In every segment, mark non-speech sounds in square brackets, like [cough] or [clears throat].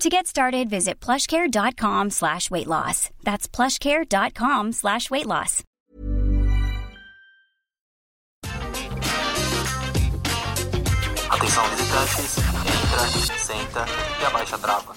To get started, visit plushcare.com slash weight loss. That's plushcare.com slash weight loss. Atenção visitantes, entra, senta e abaixa a trava.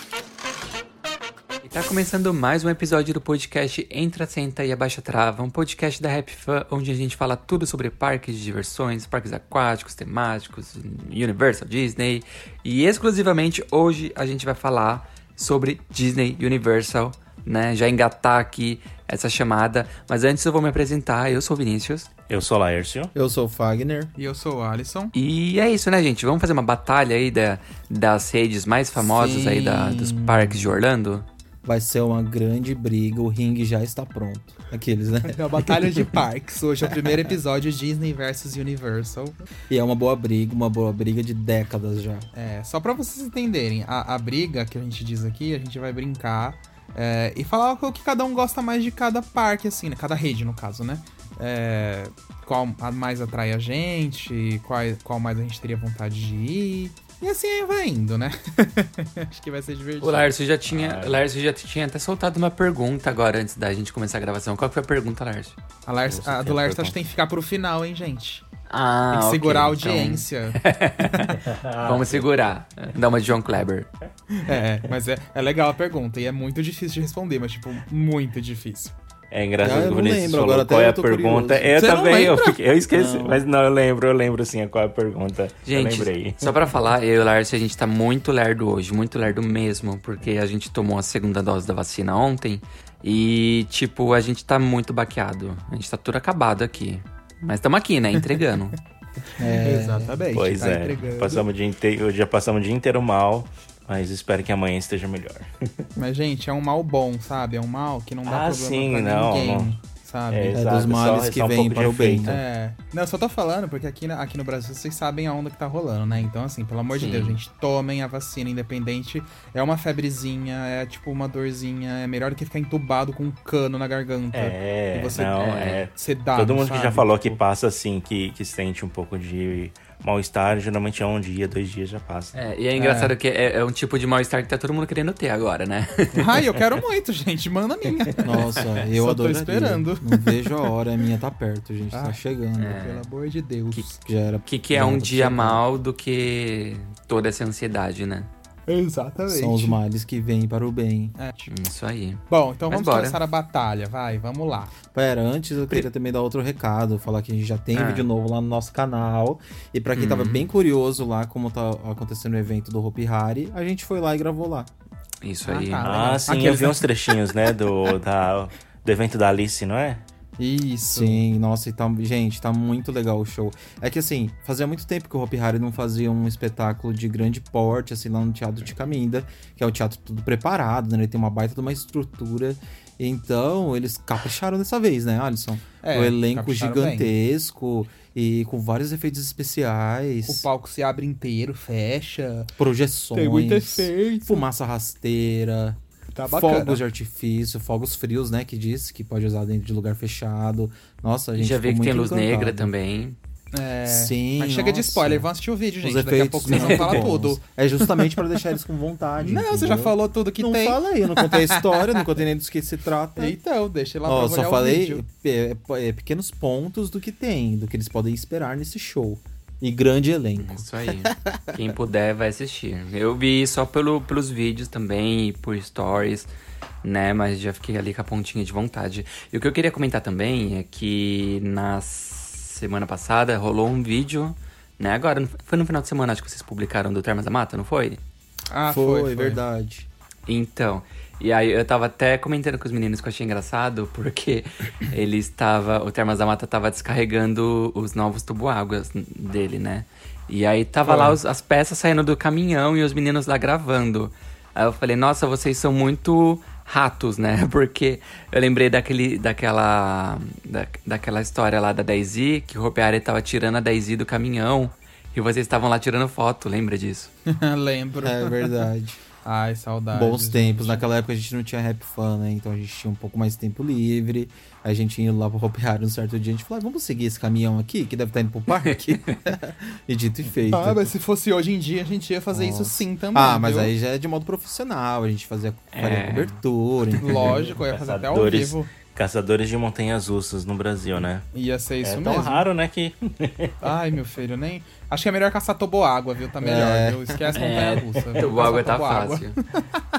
Tá começando mais um episódio do podcast Entra, Senta e Abaixa Trava, um podcast da Rap Fan, onde a gente fala tudo sobre parques de diversões, parques aquáticos, temáticos, Universal, Disney. E exclusivamente hoje a gente vai falar sobre Disney Universal, né? Já engatar aqui essa chamada. Mas antes eu vou me apresentar. Eu sou o Vinícius. Eu sou o Laércio. Eu sou o Fagner. E eu sou o Alisson. E é isso, né, gente? Vamos fazer uma batalha aí da, das redes mais famosas Sim. aí da, dos parques de Orlando? Vai ser uma grande briga, o ringue já está pronto. Aqueles, né? É a Batalha de [laughs] Parques. Hoje é o primeiro episódio Disney versus Universal. E é uma boa briga, uma boa briga de décadas já. É, só pra vocês entenderem, a, a briga que a gente diz aqui, a gente vai brincar é, e falar o que cada um gosta mais de cada parque, assim, né? Cada rede, no caso, né? É, qual mais atrai a gente, qual, qual mais a gente teria vontade de ir. E assim aí vai indo, né? [laughs] Acho que vai ser divertido. O Lárcio já tinha, Lárcio já tinha até soltado uma pergunta agora antes da gente começar a gravação. Qual que foi a pergunta, Lárcio? A, Lars, a do Lars acho que tem que ficar pro final, hein, gente? Ah, Tem que segurar a então- audiência. [laughs] Vamos segurar. Dá uma de John Kleber. É, mas é, é legal a pergunta e é muito difícil de responder, mas, tipo, muito difícil. É engraçado Ah, eu que o Vinícius lembro, falou qual até é eu a pergunta. curioso. Eu Você não também, eu, fiquei- eu esqueci. Não. Mas não, eu lembro, eu lembro sim qual é a pergunta. eu Gente, lembrei. só pra falar, eu e o Lárcio, a gente tá muito lerdo hoje, muito lerdo mesmo, porque a gente tomou a segunda dose da vacina ontem e, tipo, a gente tá muito baqueado. A gente tá tudo acabado aqui. Mas tamo aqui, né? Entregando. [laughs] É, Exatamente. Pois tá é, entregando. passamos o dia inteiro, já passamos o dia inteiro mal, mas espero que amanhã esteja melhor. Mas, gente, é um mal bom, sabe? É um mal que não dá Ah, problema sim, pra não, ninguém, não. sabe? É, é dos males só- que só um para o bem. É. Não, eu só tô falando porque aqui, aqui no Brasil vocês sabem a onda que tá rolando, né? Então, assim, pelo amor Sim. de Deus, gente, tomem a vacina independente. É uma febrezinha, é tipo uma dorzinha. É melhor do que ficar entubado com um cano na garganta. É, E você- não, é, é. Sedado, Todo mundo que já sabe? falou que Tipo, passa assim, que, que sente um pouco de mal-estar, geralmente é um dia, dois dias já passa. É, e é engraçado que é, é um tipo de mal-estar que tá todo mundo querendo ter agora, né? [laughs] Ai, eu quero muito, gente. Manda a minha. Nossa, [laughs] eu Só tô adoraria. esperando. Não vejo a hora, a minha tá perto, gente. Ah, Tá chegando. é. Pelo amor de Deus. Que. O que, que é já um dia pra mal do que toda essa ansiedade, né? Exatamente. São os males que vêm para o bem. É. Isso aí. Bom, então Mas vamos bora. começar a batalha. Vai, vamos lá. Pera, antes eu queria também dar outro recado, falar que a gente já tem Ah. vídeo novo lá no nosso canal. E pra quem tava Uhum. bem curioso lá como tá acontecendo o evento do Hopi Hari, a gente foi lá e gravou lá. Isso Ah, aí. tá. Ah, sim, Aqueles, eu vi uns trechinhos, né, do, da, do evento da Alice, não é? Isso. Sim, nossa, e tá, gente, tá muito legal o show. É que assim, fazia muito tempo que o Hopi Hari não fazia um espetáculo de grande porte, assim, lá no Teatro de Caminda, que é um teatro tudo preparado, né? Ele tem uma baita de uma estrutura. Então, eles capricharam dessa vez, né, Alisson? É, o elenco capricharam bem. gigantesco e com vários efeitos especiais, O palco se abre inteiro, fecha. projeções, Tem muito efeito. fumaça rasteira. Tá bacana. fogos de artifício, fogos frios, né? Que diz que pode usar dentro de lugar fechado. Nossa, a gente Já vi ficou que tem luz negra encantado. também. É, Sim, Mas chega de nossa. spoiler, vão assistir o vídeo, gente. Os Daqui a pouco vocês vão falar tudo. É justamente pra deixar eles com vontade. Não, você já entendeu? falou tudo que não tem. falei, eu não contei a [laughs] história, não contei nem do que se trata. Então, deixa lá Ó, pra só olhar o falei vídeo. é, é, pequenos pontos do que tem, do que eles podem esperar nesse show. E grande elenco. Isso aí. Quem puder vai assistir. Eu vi só pelo, pelos vídeos também e por stories, né? Mas já fiquei ali com a pontinha de vontade. E o que eu queria comentar também é que na semana passada rolou um vídeo, né? Agora, foi no final de semana, acho que vocês publicaram do Termas da Mata, não foi? Ah, foi, foi, foi. verdade. Então, e aí eu tava até comentando com os meninos que eu achei engraçado, porque ele estava, o Termas da Mata tava descarregando os novos tubo-águas dele, né? E aí tava Foi. lá os- as peças saindo do caminhão e os meninos lá gravando. Aí eu falei, nossa, vocês são muito ratos, né? [laughs] Porque eu lembrei daquele, daquela, da, daquela história lá da Daisy, que o Ropeari tava tirando a Daisy do caminhão. E vocês estavam lá tirando foto, lembra disso? [laughs] Lembro. É verdade. Ai, saudade. Bons tempos. Naquela época a gente não tinha rap fan, né? Então a gente tinha um pouco mais de tempo livre. Aí a gente ia lá pro Hopiário um certo dia, a gente falou, ah, vamos seguir esse caminhão aqui, que deve estar indo pro parque. [laughs] e dito e feito. Ah, mas se fosse hoje em dia, a gente ia fazer isso Nossa. sim também. Ah, mas viu? aí já é de modo profissional, a gente fazia faria É. cobertura. entendeu? Lógico, ia fazer até ao Caçadores, vivo. caçadores de montanhas russas no Brasil, né? Ia ser isso é mesmo. tão raro, né, que... Ai, meu filho, nem. Acho que é melhor caçar toboágua, viu? Tá melhor, É. viu? Esquece montanha russa. viu? O água Caçar tá toboágua. fácil.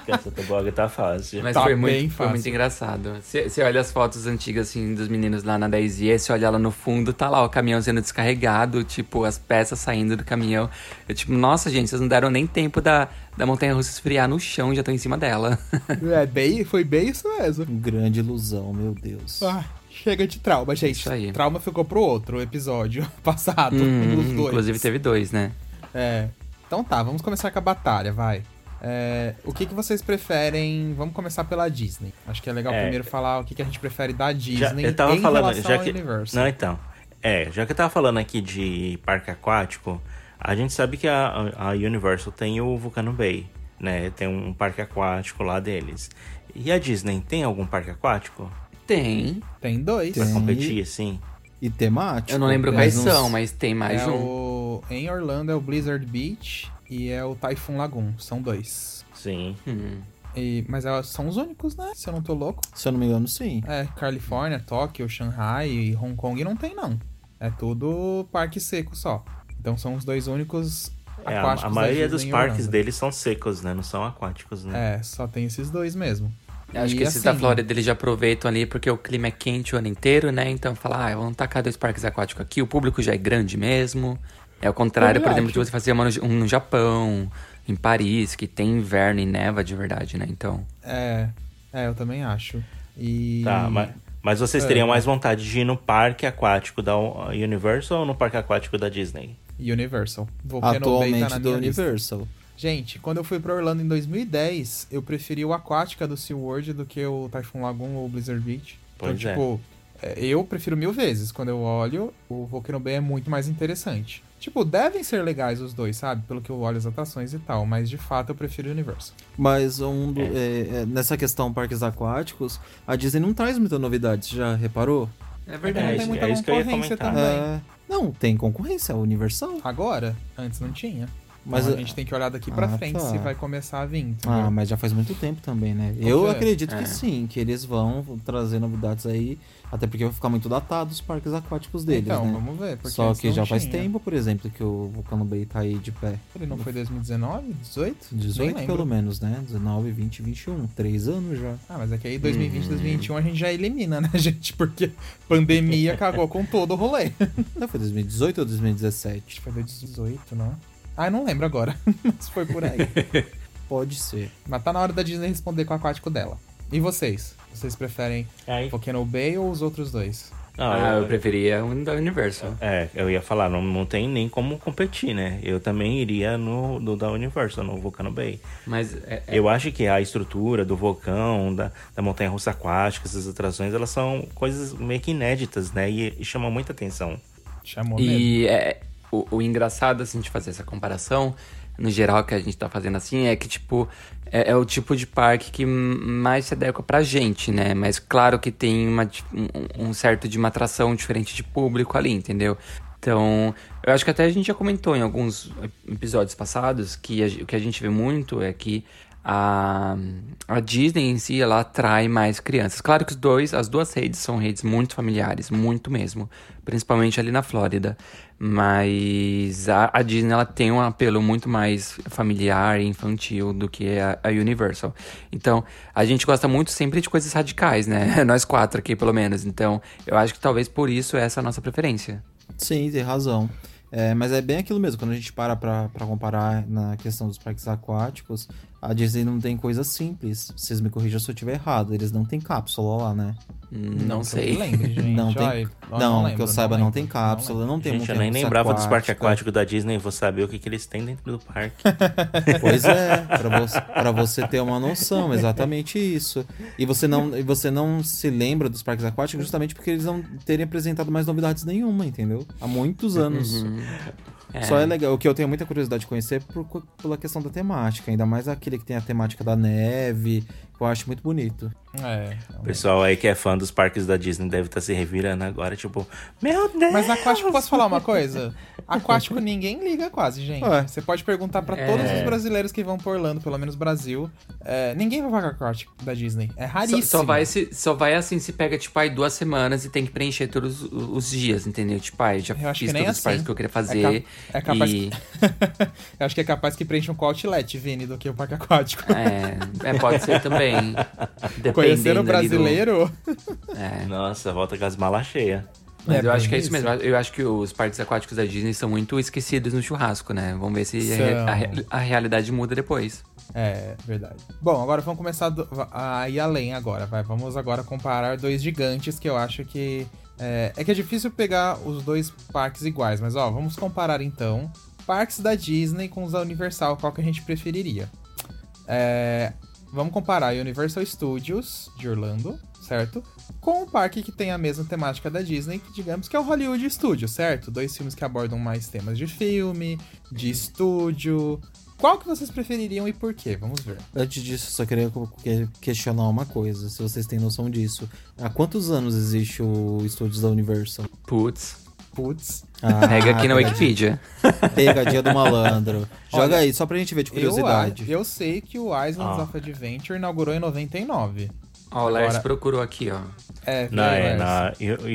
Caça toboágua tá fácil. Mas Tá foi, muito, foi fácil. muito engraçado. Você você olha as fotos antigas, assim, dos meninos lá na 10 e você olha lá no fundo, tá lá o caminhão sendo descarregado, tipo, as peças saindo do caminhão. Eu, tipo, nossa, gente, vocês não deram nem tempo da, da montanha russa esfriar no chão, já estão em cima dela. [laughs] É, bem, foi bem isso mesmo. Grande ilusão, meu Deus. Ah, chega de trauma, gente. Isso aí. Trauma ficou pro outro episódio [laughs] passado, Hum, inclusive teve dois, né? É. Então tá, vamos começar com a batalha, vai. É, o que, que vocês preferem? Vamos começar pela Disney. Acho que é legal É. primeiro falar o que, que a gente prefere da Já, Disney eu tava em falando, relação já que. Universal. Não, então. É, já que eu tava falando aqui de parque aquático, a gente sabe que a, a Universal tem o Vulcano Bay, né? Tem um parque aquático lá deles. E a Disney tem algum parque aquático? Tem. Tem dois. Pra Tem. competir, assim? E temático. Eu não lembro quais não- são, mas tem mais é um. o... Em Orlando é o Blizzard Beach e é o Typhoon Lagoon. São dois. Sim. Hum. E- mas elas são os únicos, né? Se eu não tô louco. Se eu não me engano, sim. É, Califórnia, Tóquio, Shanghai e Hong Kong não tem, não. É tudo parque seco só. Então são os dois únicos É, a, aquáticos a maioria dos parques Orlando. deles são secos, né? Não são aquáticos, né? É, só tem esses dois mesmo. Eu Acho E que esses da assim, Flórida eles já aproveitam ali porque o clima é quente o ano inteiro, né? Então fala, ah, vamos tacar dois parques aquáticos aqui, o público já é grande mesmo. É o contrário, por exemplo, de você fazer uma no, um no Japão, em Paris, que tem inverno e neva de verdade, né? Então. É, é, eu também acho. E... Tá, mas, mas vocês É. teriam mais vontade de ir no parque aquático da Universal ou no parque aquático da Disney? Universal. Volcano Bay Atualmente tá na do minha lista. Gente, quando eu fui pra Orlando em 2010, eu preferi o Aquática do SeaWorld do que o Typhoon Lagoon ou o Blizzard Beach. Pois então, é. tipo, é, eu prefiro mil vezes. Quando eu olho, o Volcano Bay é muito mais interessante. Tipo, devem ser legais os dois, sabe? Pelo que eu olho as atrações e tal. Mas, de fato, eu prefiro o Universal. Mas um do- é, é, nessa questão parques aquáticos, a Disney não traz muita novidade, você já reparou? É É, verdade. não isso- tem muita é concorrência também. É, não, tem concorrência, é Universal. Agora, antes não tinha. Mas Então, a eu- gente tem que olhar daqui pra Ah, frente tá. se vai começar a vir. entendeu? Ah, mas já faz muito tempo também, né? Eu ver. acredito É. que sim, que eles vão trazer novidades aí, até porque vai ficar muito datado os parques aquáticos deles, então, né? vamos ver. porque Só que já faz tinha. tempo, por exemplo, que o Vulcano Bay tá aí de pé. Ele não foi 2019? 18? 18 Nem pelo menos, né? 19, 20, 21. Três anos já. Ah, mas é que aí 2020, 2021 a gente já elimina, né, [laughs] gente? Porque pandemia cagou com todo o rolê. Não, foi 2018 ou 2017? Acho que foi 2018, não? Ah, eu não lembro agora. [laughs] mas foi por aí. [laughs] Pode ser. mas tá na hora da Disney responder com o aquático dela. E vocês? Vocês preferem Aí, Volcano Bay ou os outros dois? não, Ah, eu eu, preferia um da Universal. é, eu ia falar, não, não tem nem como competir, né? Eu também iria no, no da Universal, no Vulcano Bay. Mas é, é- Eu acho que a estrutura do vulcão, da, da montanha russa aquática, essas atrações, elas são coisas meio que inéditas, né? E, e chamam muita atenção. Chamou mesmo. E é, o, o engraçado, assim, de fazer essa comparação no geral que a gente tá fazendo assim, é que, tipo, é, é o tipo de parque que mais se adequa pra gente, né? Mas claro que tem uma, um, um certo de uma atração diferente de público ali, entendeu? Então, eu acho que até a gente já comentou em alguns episódios passados que a, o que a gente vê muito é que a, a Disney em si ela atrai mais crianças. Claro que os dois, as duas redes são redes muito familiares, muito mesmo, principalmente ali na Flórida. Mas a, a Disney ela tem um apelo muito mais familiar e infantil do que a, a Universal. Então a gente gosta muito sempre de coisas radicais, né? [laughs] Nós quatro aqui pelo menos. Então eu acho que talvez por isso essa é a nossa preferência. Sim, tem razão. É, mas é bem aquilo mesmo, quando a gente para pra comparar na questão dos parques aquáticos, a Disney não tem coisa simples. Vocês me corrijam se eu estiver errado. Eles não tem cápsula lá, né? Não, não sei. Lembre, [laughs] gente. Não tem. Ai, não, não lembro, que eu saiba, não não, tem cápsula, não, tem Gente, eu nem lembrava dos parques aquáticos da Disney. Vou saber o que, que eles têm dentro do parque. [laughs] Pois é, pra você, pra você ter uma noção, exatamente isso. E você não, e você não se lembra dos parques aquáticos justamente porque eles não terem apresentado mais novidades nenhuma, entendeu? Há muitos anos. Uhum. É. Só é legal. O que eu tenho muita curiosidade de conhecer é por, pela questão da temática. Ainda mais aquele que tem a temática da neve, eu acho muito bonito. É. O pessoal aí que é fã dos parques da Disney deve estar se revirando agora, tipo, meu Deus! Mas aquático, posso falar uma coisa? Aquático ninguém liga quase, gente. Ué. Você pode perguntar pra É. todos os brasileiros que vão por Orlando, pelo menos Brasil. é, ninguém vai pagar aquático da Disney. É Só, raríssimo. só vai se, só vai assim se pega, tipo, aí duas semanas e tem que preencher todos os- os dias, entendeu? Tipo, aí já Eu acho fiz que nem todos os assim. parques que eu queria É fazer. cap- é capaz e... [laughs] Eu acho que é capaz que preencham com outlet, Vini, do que o parque aquático. É, é, pode ser também. [laughs] Dependendo Conhecer o ali do- brasileiro. É. Nossa, volta com as malas cheias. Mas É eu acho bem que é isso mesmo. Eu acho que os parques aquáticos da Disney são muito esquecidos no churrasco, né? Vamos ver se a, a realidade muda depois. É, verdade. Bom, agora vamos começar do- a ir além agora, vai. Vamos agora comparar dois gigantes que eu acho que... É, é que é difícil pegar os dois parques iguais, mas ó, vamos comparar então parques da Disney com os da Universal, qual que a gente preferiria. É, vamos comparar a Universal Studios de Orlando, certo? Com o parque que tem a mesma temática da Disney, que digamos que é o Hollywood Studios, certo? Dois filmes que abordam mais temas de filme, de estúdio. Qual que vocês prefeririam e por quê? Vamos ver. Antes disso, eu só queria questionar uma coisa, se vocês têm noção disso. Há quantos anos existe o estúdios da Universal? Putz. Putz. Ah, Pega aqui na Wikipedia. Pegadinha do malandro. [laughs] Joga Olha, aí, só pra gente ver de curiosidade. Eu, eu sei que o Islands Ah. of Adventure inaugurou em 99. Ó, o Lars Agora- procurou aqui, ó. É, Na, é, na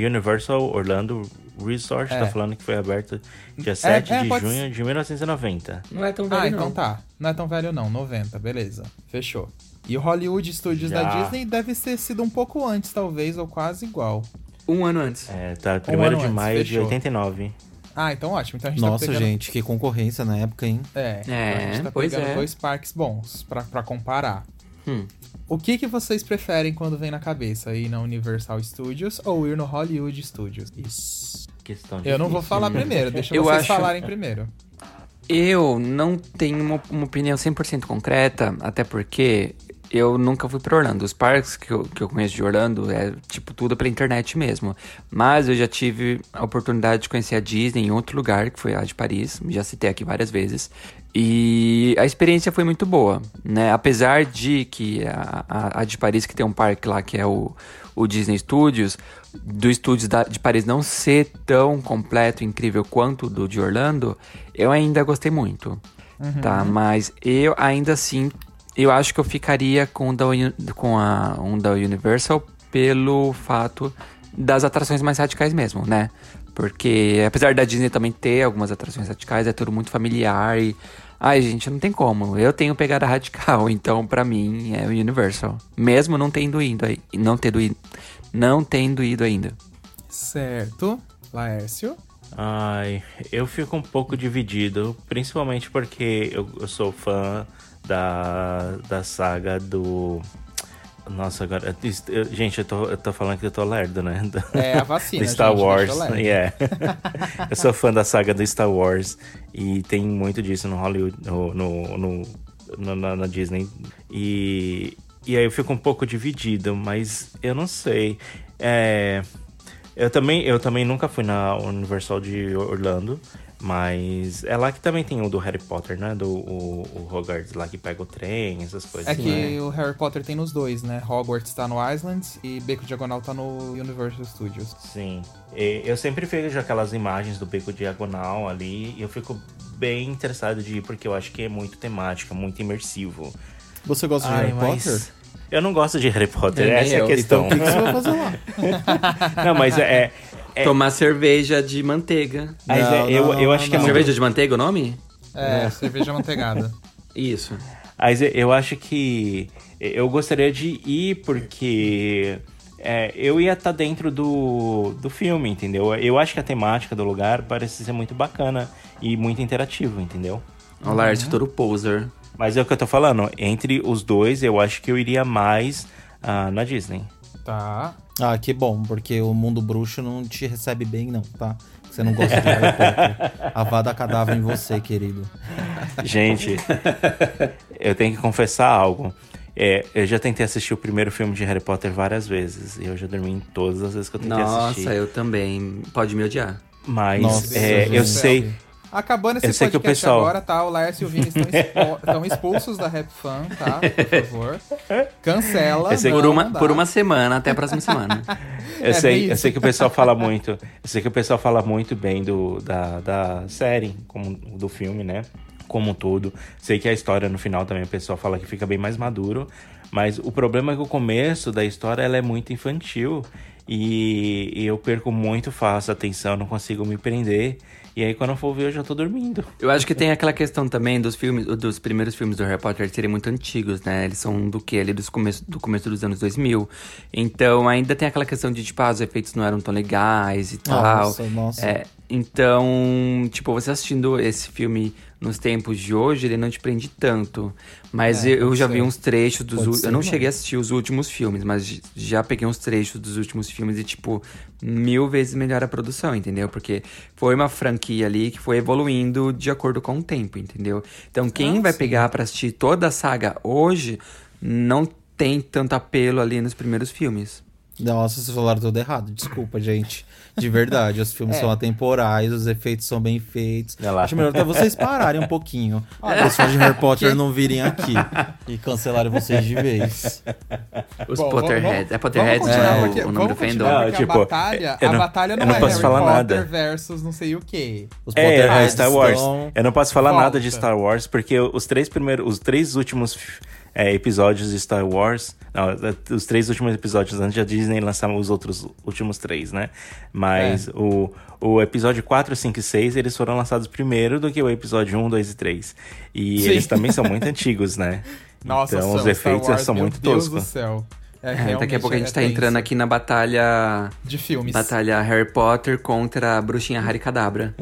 Universal Orlando Resort É. tá falando que foi aberto dia 7 é, de pode junho de 1990. Não é tão velho, Ah, então não. tá. Não é tão velho não, 90, beleza. Fechou. E o Hollywood Studios Já. da Disney deve ter sido um pouco antes, talvez, ou quase igual. Um ano antes. É, tá Um 1 ano de antes, maio de fechou. 89. Ah, então ótimo. Então a gente Nossa, tá pegando... gente, que concorrência na época, hein? É, então É, a gente tá pois pegando é. dois parques bons pra, pra comparar. Hum. O que que vocês preferem quando vem na cabeça? Ir na Universal Studios ou ir no Hollywood Studios? Isso. Questão Eu não vou falar primeiro, deixa Eu vocês acho- falarem primeiro. Eu não tenho uma, uma opinião 100% concreta, até porque eu nunca fui pra Orlando. Os parques que eu, que eu conheço de Orlando é tipo tudo pela internet mesmo. Mas eu já tive a oportunidade de conhecer a Disney em outro lugar, que foi a de Paris. Já citei aqui várias vezes. E a experiência foi muito boa, né? Apesar de que a, a, a de Paris, que tem um parque lá que é o, o Disney Studios, do Studios da- de Paris não ser tão completo e incrível quanto o do de Orlando, eu ainda gostei muito, tá? Mas eu ainda assim, eu acho que eu ficaria com, o da, com a, um da Universal pelo fato das atrações mais radicais mesmo, né? Porque apesar da Disney também ter algumas atrações radicais, é tudo muito familiar e... Ai, gente, não tem como. Eu tenho pegada radical, [laughs] então pra mim é o Universal. Mesmo não tendo ido aí, não tendo ido, não tendo ido ainda. Certo. Laércio. Ai, eu fico um pouco dividido, principalmente porque eu, eu sou fã da, da saga do. Nossa, agora. eu- gente, eu tô, eu tô falando que eu tô lerdo, né? Do, É a vacina, [laughs] do Star gente, Wars. leve. Yeah. [laughs] eu sou fã da saga do Star Wars e tem muito disso no Hollywood, no, no, no- no- na, na Disney. E, e aí eu fico um pouco dividido, mas eu não sei. É. Eu também, eu também nunca fui na Universal de Orlando, Mas é lá que também tem o do Harry Potter, né? Do o, o Hogwarts lá que pega o trem, essas coisas. É que né? o Harry Potter tem nos dois, né? Hogwarts tá no Islands e Beco Diagonal tá no Universal Studios. Sim. E eu sempre vejo aquelas imagens do Beco Diagonal ali e eu fico bem interessado de ir porque eu acho que é muito temática, muito imersivo. Você gosta de Ai, Harry mas Potter? Eu não gosto de Harry Potter, essa é a eu. questão. Então o que, que você vai fazer lá? [laughs] não, mas é. É Tomar cerveja de manteiga. mas é- Não, eu, não, eu acho que é não. Cerveja de manteiga o nome? É, cerveja manteigada. [laughs] Isso. Mas eu- acho que eu gostaria de ir porque é, eu ia estar dentro do, do filme, entendeu? Eu acho que a temática do lugar parece ser muito bacana e muito interativo, entendeu? O Lars todo poser. Mas é o que eu tô falando, entre os dois, eu acho que eu iria mais ah, na Disney. Tá. Ah, que bom, porque o mundo bruxo não te recebe bem, não, tá? Você não gosta de Harry Potter. A vada cadáver em você, querido. Gente, eu tenho que confessar algo. É, eu já tentei assistir o primeiro filme de Harry Potter várias vezes. E eu já dormi em todas as vezes que eu tentei assistir. Nossa, eu também. Pode me odiar. Mas Nossa, é, gente. eu sei. Acabando esse podcast pessoal- agora, tá? O Lars e o Vini estão, [laughs] expo- estão expulsos da Rap Fan, tá? Por favor. Cancela. Eu sei não, Por uma, por uma semana, até a próxima semana. [laughs] Eu, É sei, eu sei que o pessoal fala muito. Eu sei que o pessoal fala muito bem do, da, da série, como do filme, né? Como um todo. Sei que a história no final também o pessoal fala que fica bem mais maduro. Mas o problema é que o começo da história ela é muito infantil. E, e eu perco muito fácil a atenção, não consigo me prender. E aí quando eu for ver, eu já tô dormindo. Eu acho que tem aquela questão também dos filmes, dos primeiros filmes do Harry Potter serem muito antigos, né? Eles são do que? Ali dos começo, do começo dos anos 2000. Então ainda tem aquela questão de, tipo, ah, os efeitos não eram tão legais e tal. Nossa, nossa. É, então, tipo, você assistindo esse filme nos tempos de hoje, ele não te prende tanto. Mas É, eu, já ser. vi uns trechos dos. U- ser, eu não não. cheguei a assistir os últimos filmes, mas já peguei uns trechos dos últimos filmes e, tipo, mil vezes melhor a produção, entendeu? Porque foi uma franquia ali que foi evoluindo de acordo com o tempo, entendeu? Então, quem Ah, vai sim. pegar pra assistir toda a saga hoje não tem tanto apelo ali nos primeiros filmes. Nossa, vocês falaram tudo errado. Desculpa, gente. De verdade, os filmes [laughs] É. são atemporais, os efeitos são bem feitos. Olha lá. Acho melhor até vocês pararem um pouquinho. Os fãs de Harry Potter não virem aqui [laughs] e cancelarem vocês de vez. Os Bom, Potterheads. É Potterheads é, porque- o nome do fandom. Não, tipo, a batalha, eu a não- batalha eu não, não é posso Harry falar Potter nada. versus não sei o quê. Os É, Potterheads Star Wars. estão- Eu não posso falar Volta. nada de Star Wars, porque os três primeiros, os três últimos é, episódios de Star Wars, não, os três últimos episódios antes da Disney lançar os outros últimos três, né? Mas o, o episódio 4, 5 e 6, eles foram lançados primeiro do que o episódio 1, 2 e 3. E Sim. eles também são muito [laughs] antigos, né? Nossa, então são, os efeitos Wars, são meu muito Deus toscos. do céu. É, É, daqui a pouco a gente é tá tenso. entrando aqui na batalha. De filmes. Batalha Harry Potter contra a bruxinha Harry Cadabra.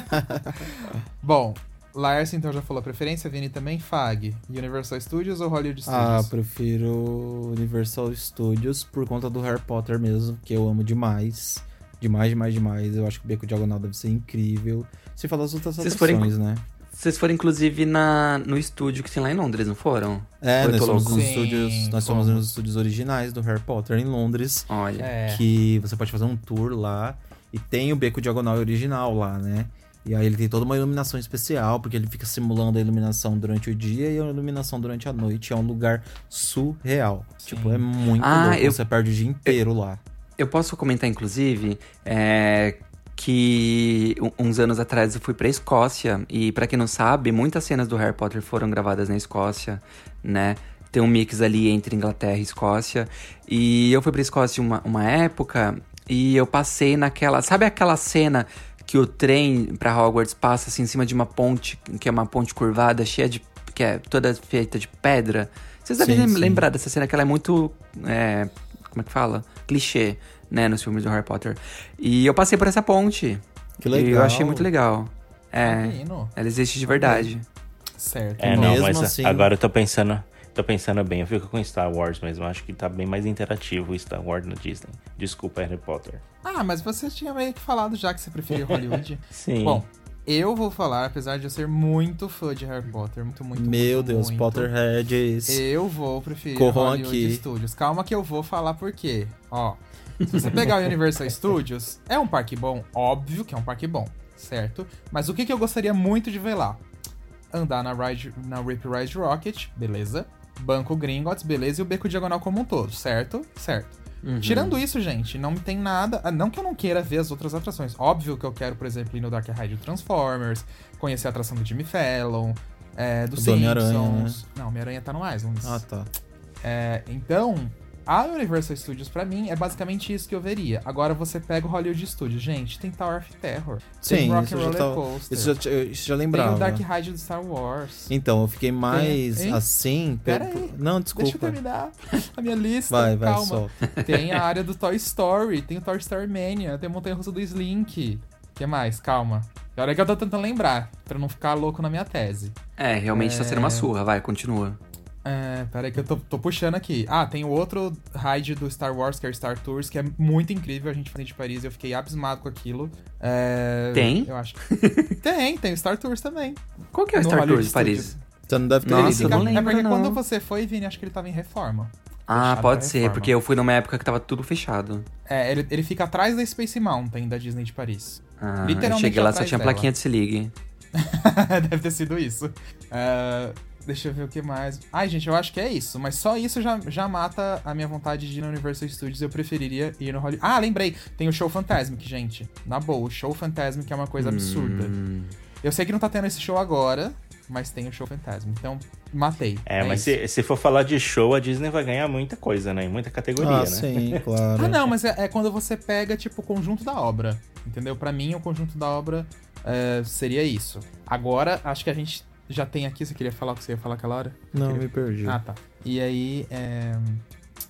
[laughs] Bom, Lars então já falou a preferência, Vini também, Fag. Universal Studios ou Hollywood Ah, Studios? prefiro Universal Studios por conta do Harry Potter mesmo, que eu amo demais. Demais, demais, demais. Eu acho que o Beco Diagonal deve ser incrível. Se falar das outras Vocês atrações, forem- né? Vocês foram, inclusive, na, no estúdio que tem lá em Londres, não foram? É, eu nós somos, nos Sim, estúdios, nós somos fomos. nos estúdios originais do Harry Potter em Londres. Olha. É. que você pode fazer um tour lá e tem o beco diagonal original lá, né? E aí ele tem toda uma iluminação especial, porque ele fica simulando a iluminação durante o dia e a iluminação durante a noite. É um lugar surreal. Tipo, é muito Ah, louco. eu- Você perde o dia inteiro lá. Eu posso comentar, inclusive, é, que uns anos atrás eu fui pra Escócia. E pra quem não sabe, muitas cenas do Harry Potter foram gravadas na Escócia, né? Tem um mix ali entre Inglaterra e Escócia. E eu fui pra Escócia uma, uma época e eu passei naquela. Sabe aquela cena que o trem pra Hogwarts passa assim em cima de uma ponte, que é uma ponte curvada, cheia de. que é toda feita de pedra? Vocês devem Sim, lem- sim. lembrar dessa cena que ela é muito. é, como é que fala? Clichê, né, nos filmes do Harry Potter. E eu passei por essa ponte. Que E legal. eu achei muito legal. É, Menino. ela existe de verdade. Certo. É, não, Mesmo mas assim- agora eu tô pensando. Tô pensando bem, eu fico com Star Wars mesmo. Acho que tá bem mais interativo o Star Wars na Disney. Desculpa, Harry Potter. Ah, mas você tinha meio que falado já que você preferia Hollywood. [laughs] Sim. Bom, eu vou falar, apesar de eu ser muito fã de Harry Potter, muito, muito, Meu muito, Deus, muito, Potterheads. Eu vou preferir Corram Hollywood aqui. Studios. Calma que eu vou falar por quê. Ó, se você pegar o Universal [laughs] Studios, é um parque bom? Óbvio que é um parque bom. certo? Mas o que, que eu gostaria muito de ver lá? Andar na, ride, na Rip Ride Rocket, beleza. Banco Gringotts, beleza. E o Beco Diagonal como um todo, certo? Certo. Uhum. Tirando isso, gente, não tem nada. ah, Não que eu não queira ver as outras atrações. Óbvio que eu quero, por exemplo, ir no Dark Ride do Transformers, conhecer a atração do Jimmy Fallon, é, do do Simpsons. Não, Homem-Aranha tá no Islands. Ah, tá. É, então, a Universal Studios, pra mim, é basicamente isso que eu veria. Agora você pega o Hollywood Studios. Gente, tem Tower of Terror. tem Sim, Rock isso and já, Roller tava- Coaster. isso já, isso já tem lembrava. o Dark Ride do Star Wars. Então, eu fiquei mais Hein? assim. pe- Pera aí. Não, Deixa eu desculpa. terminar a minha lista. Vai, vai, Calma. solta. Tem a área do Toy Story, tem o Toy Story Mania, tem a Montanha Russa do Slink. O que mais? Calma. Agora é que eu tô tentando lembrar, pra não ficar louco na minha tese. É, realmente tá sendo uma surra, vai, continua. É, peraí que eu tô, tô puxando aqui. Ah, tem o outro ride do Star Wars, que é o Star Tours, que é muito incrível. A gente fez de Paris e eu fiquei abismado com aquilo. É, Tem? Eu acho. [laughs] tem, tem o Star Tours também. Qual que é o No Star Hollywood Tours de Paris? Você não deve ter Nossa, ido. eu não lembro, é porque não. quando você foi, Vini, acho que ele tava em reforma. Ah, pode ser, reforma. porque eu fui numa época que tava tudo fechado. É, ele, ele fica atrás da Space Mountain da Disney de Paris. Ah, eu Literalmente cheguei lá, só tinha dela. plaquinha de se ligue. [laughs] Deve ter sido isso. É, deixa eu ver o que mais. Ai, gente, eu acho que é isso. Mas só isso já, já mata a minha vontade de ir na Universal Studios. Eu preferiria ir no Hollywood. Ah, lembrei. Tem o Show Fantasmic, gente. Na boa, o Show Fantasmic é uma coisa absurda. Hum, Eu sei que não tá tendo esse show agora, mas tem o Show Fantasmic. Então, matei. É, mas isso. se, se for falar de show, a Disney vai ganhar muita coisa, né? Em muita categoria, Ah, né? sim, [laughs] claro. Ah, não, mas é, é quando você pega, tipo, o conjunto da obra. Entendeu? Pra mim, o conjunto da obra é, seria isso. Agora, acho que a gente já tem aqui. Você queria falar o que você ia falar aquela hora? Não, Queria- me perdi. Ah, tá. E aí, é,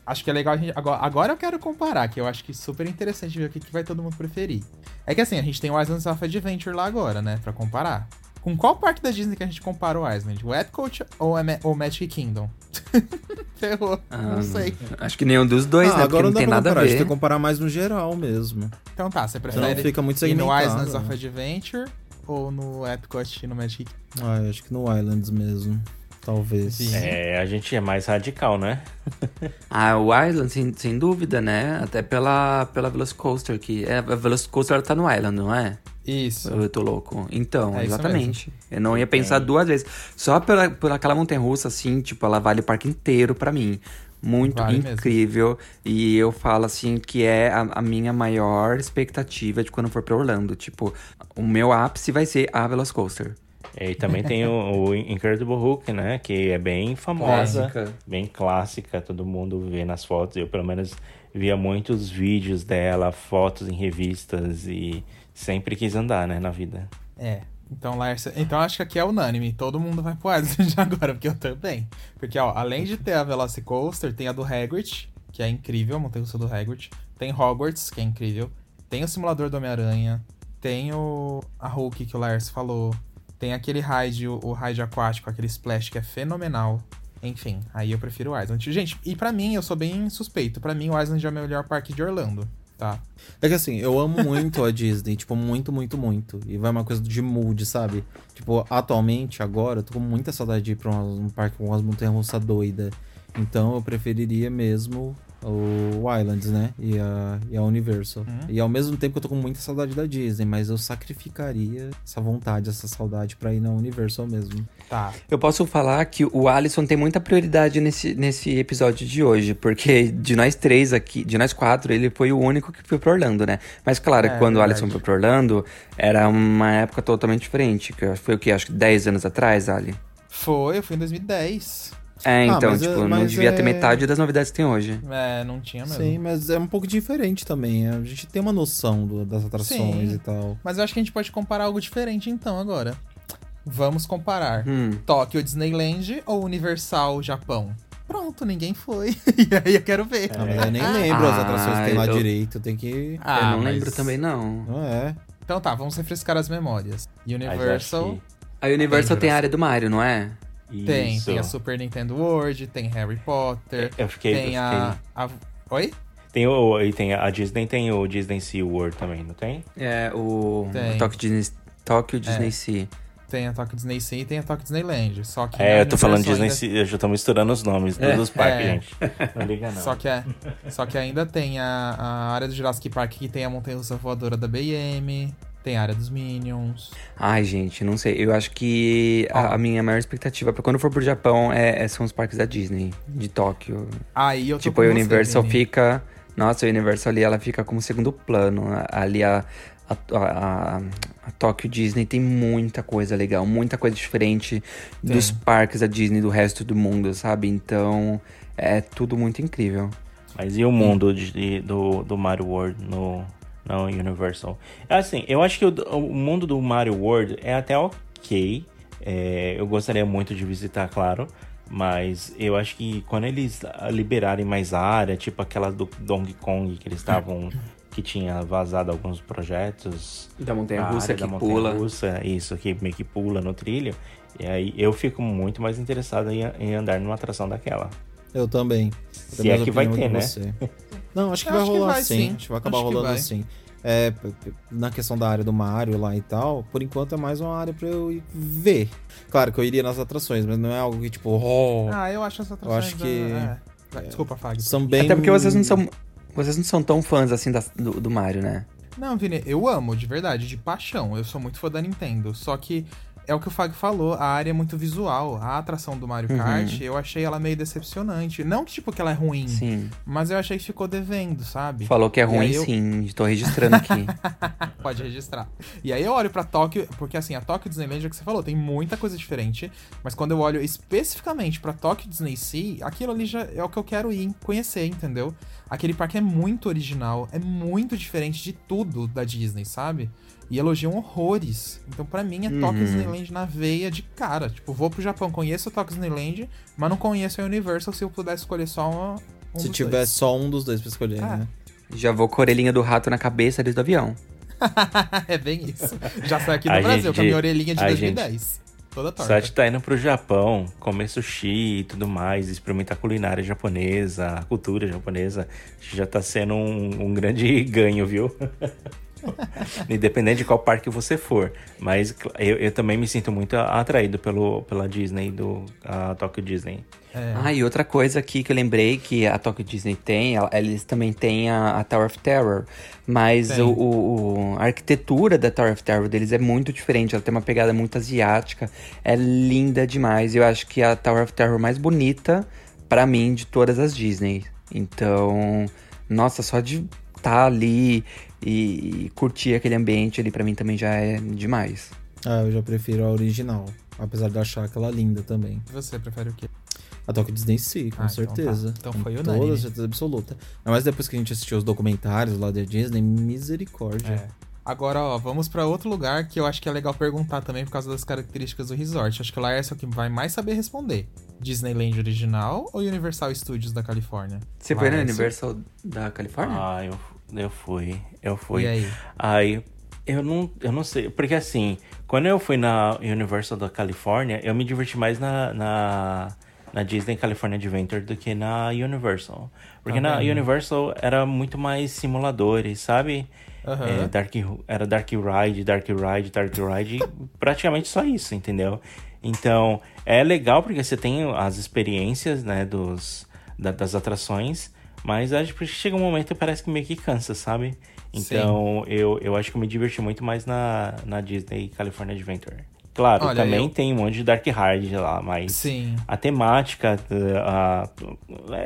acho que é legal a gente. Agora, agora eu quero comparar, que eu acho que é super interessante ver o que, que vai todo mundo preferir. É que assim, a gente tem o Islands of Adventure lá agora, né? Pra comparar. Com qual parque da Disney que a gente compara o Island? O Epcot ou o Magic Kingdom? [laughs] Ferrou. ah, não sei. Acho que nenhum dos dois, ah, né? Agora não não dá tem pra nada a comparar, a gente tem ver. que comparar mais no geral mesmo. Então tá, você Senão prefere fica muito ir no. Islands of Adventure ou no Epcot e no Magic? Ah, eu acho que no Islands mesmo. Talvez. Sim. É, a gente é mais radical, né? [laughs] Ah, o Island, sem, sem dúvida, né? Até pela, pela Velocicoaster, que... É, a Velocicoaster ela tá no Island, não é? Isso. Eu tô louco. Então, É exatamente. Eu não ia pensar duas vezes. Só pela, por aquela montanha russa, assim, tipo, ela vale o parque inteiro pra mim. Muito Vale mesmo. incrível. E eu falo, assim, que é a, a minha maior expectativa de quando for pra Orlando. Tipo, o meu ápice vai ser a Velocicoaster. E também tem o, o Incredible Hulk, né? Que é bem famosa, Clássica. bem clássica, todo mundo vê nas fotos. Eu, pelo menos, via muitos vídeos dela, fotos em revistas e sempre quis andar, né, na vida. É. Então, Lárcia, então acho que aqui é unânime. Todo mundo vai pro Island [laughs] agora, porque eu também. Porque, ó, além de ter a Velocicoaster, tem a do Hagrid, que é incrível, a montanha do Hagrid. Tem Hogwarts, que é incrível. Tem o simulador do Homem-Aranha. Tem o a Hulk que o Lars falou. Tem aquele ride, o, ride aquático, aquele splash que é fenomenal. Enfim, aí eu prefiro o Island. Gente, e pra mim, eu sou bem suspeito. Pra mim, o Island é o melhor parque de Orlando, tá? É que assim, eu amo muito a Disney, [laughs] tipo, muito, muito, muito. E vai uma coisa de mood, sabe? Tipo, atualmente, agora, eu tô com muita saudade de ir pra um, um parque com umas montanhas russas doidas. Então eu preferiria mesmo o Islands, né? E a, e a Universal. E ao mesmo tempo que eu tô com muita saudade da Disney, mas eu sacrificaria essa vontade, essa saudade pra ir na Universal mesmo. Tá. Eu posso falar que o Alisson tem muita prioridade nesse, nesse episódio de hoje, porque de nós três aqui, de nós quatro, ele foi o único que foi pra Orlando, né? Mas claro, É, quando o verdade. Alisson foi pra Orlando, era uma época totalmente diferente. que Foi o que? Acho que 10 anos atrás, Ali? Foi, eu fui em 2010. É, então, mas é- tipo, não mas devia é- ter metade das novidades que tem hoje. É, não tinha mesmo. Sim, mas é um pouco diferente também. A gente tem uma noção do- das atrações Sim. e tal. Mas eu acho que a gente pode comparar algo diferente então agora. Vamos comparar Hum. Tóquio Disneyland ou Universal Japão? Pronto, ninguém foi. [laughs] e aí eu quero ver. Ah, mas eu nem lembro as Ah, atrações que tem lá eu- direito. Tem que. Ah, eu não mas- lembro também, não. Não é. Então tá, vamos refrescar as memórias. Universal A Universal tem a área do Mario, não é? Tem, Isso. tem a Super Nintendo World, tem Harry Potter, Eu fiquei, tem eu a, fiquei- a. Oi? Tem o, e tem a Disney tem o Disney Sea World também, não tem? É, o Tem. Tokyo Disney, Tokyo Disney Sea. Tem a Tóquio Disney Sea e tem a Tóquio Disneyland. Só que. É, eu tô falando Disney ainda- Sea, eu já tô misturando os nomes É. dos parques, É. gente. Não liga não. Só que, é, só que ainda tem a, a área do Jurassic Park que tem a montanha russa voadora da BM. Tem a área dos Minions. Ai, gente, não sei. Eu acho que a, a minha maior expectativa pra quando eu for pro Japão é, é- são os parques da Disney, de Tóquio. Aí eu tô Tipo, com a você, Universal Vini. fica. Nossa, a Universal ali, ela fica como segundo plano. Ali a, a, a, a Tóquio Disney tem muita coisa legal, muita coisa diferente dos parques da Disney do resto do mundo, sabe? Então, é tudo muito incrível. Mas e o mundo de- do, do Mario World no, no Universal? Assim, eu acho que o, o mundo do Mario World é até ok. É, eu gostaria muito de visitar, claro. Mas eu acho que quando eles liberarem mais área, tipo aquela do Donkey Kong que eles estavam. que tinha vazado alguns projetos. Da montanha a russa que da pula. montanha-russa, isso, que meio que pula no trilho. E aí eu fico muito mais interessado em, em andar numa atração daquela. Eu também. Se é que vai ter, né? [laughs] Não, acho que Eu vai acho que rolar vai, sim. sim. Acho que vai acabar Acho que rolando vai. sim. É, na questão da área do Mario lá e tal, por enquanto é mais uma área pra eu ir ver. Claro que eu iria nas atrações, mas não é algo que tipo, oh, Ah, eu acho essa atrações... acho que- é. Vai, Desculpa, Fag. são bem. Até porque vocês não são. Vocês não são tão fãs assim das- do, do Mario, né? Não, Vini, eu amo, de verdade, de paixão. Eu sou muito fã da Nintendo. Só que é o que o Fag falou, a área é muito visual. A atração do Mario Uhum. Kart, eu achei ela meio decepcionante. Não que, tipo, que ela é ruim, Sim. mas eu achei que ficou devendo, sabe? Falou que é ruim, eu- sim. Tô registrando aqui. [laughs] Pode registrar. E aí eu olho pra Tóquio, porque assim, a Tóquio Disneyland, é o que você falou, tem muita coisa diferente, mas quando eu olho especificamente pra Tóquio Disney Sea, aquilo ali já é o que eu quero ir conhecer, entendeu? Aquele parque é muito original, é muito diferente de tudo da Disney, sabe? E elogiam horrores. Então, pra mim, é Tóquio Disneyland na veia de cara. Tipo, vou pro Japão, conheço a Tóquio Disneyland, mas não conheço a Universal se eu pudesse escolher só uma. um Se dos tiver dois. só um dos dois pra escolher, Ah. né? Já vou com a orelhinha do rato na cabeça desde o avião. [laughs] é bem isso. Já sai aqui no Brasil, gente- com a minha orelhinha de a 2010. Toda torta. Só de estar indo pro Japão, comer sushi e tudo mais, experimentar a culinária japonesa, a cultura japonesa, já tá sendo um, um grande ganho, viu? [laughs] [laughs] Independente de qual parque você for. Mas eu, eu também me sinto muito atraído pelo, pela Disney, do a Tokyo Disney. Ah, e outra coisa aqui que eu lembrei que a Tokyo Disney tem, ela- eles também têm a, a Tower of Terror. Mas o, o- o- a arquitetura da Tower of Terror deles é muito diferente. Ela tem uma pegada muito asiática. É linda demais. Eu acho que é a Tower of Terror mais bonita, pra mim, de todas as Disney. Então, nossa, só de estar ali e, e curtir aquele ambiente ali, pra mim também já é demais. Ah, eu já prefiro a original. Apesar de achar aquela linda também. E você prefere o quê? A Tokyo Disney Sea, com Ah, então certeza. tá. Então Com foi Toda unânime. certeza absoluta. Ainda mais depois que a gente assistiu os documentários lá da Disney, misericórdia. É. Agora, ó, vamos pra outro lugar que eu acho que é legal perguntar também por causa das características do resort. Acho que o Laércio é o que vai mais saber responder. Disneyland original ou Universal Studios da Califórnia? Você foi na Laércio? Universal da Califórnia? Ah, eu, eu fui. Eu fui. E aí? Aí, eu não, eu não sei. Porque assim, quando eu fui na Universal da Califórnia, eu me diverti mais na, na, na Disney California Adventure do que na Universal. Porque Tá na? Universal era muito mais simuladores, sabe? Aham. É, Dark, era Dark Ride, Dark Ride, Dark Ride, [laughs] praticamente só isso, entendeu? Então, é legal porque você tem as experiências, né, dos, da- das atrações, mas acho que chega um momento que parece que meio que cansa, sabe? Então, eu, eu acho que eu me diverti muito mais na, na Disney California Adventure. Claro, Olha, também eu- tem um monte de Dark Ride lá, mas Sim. a temática uh, a-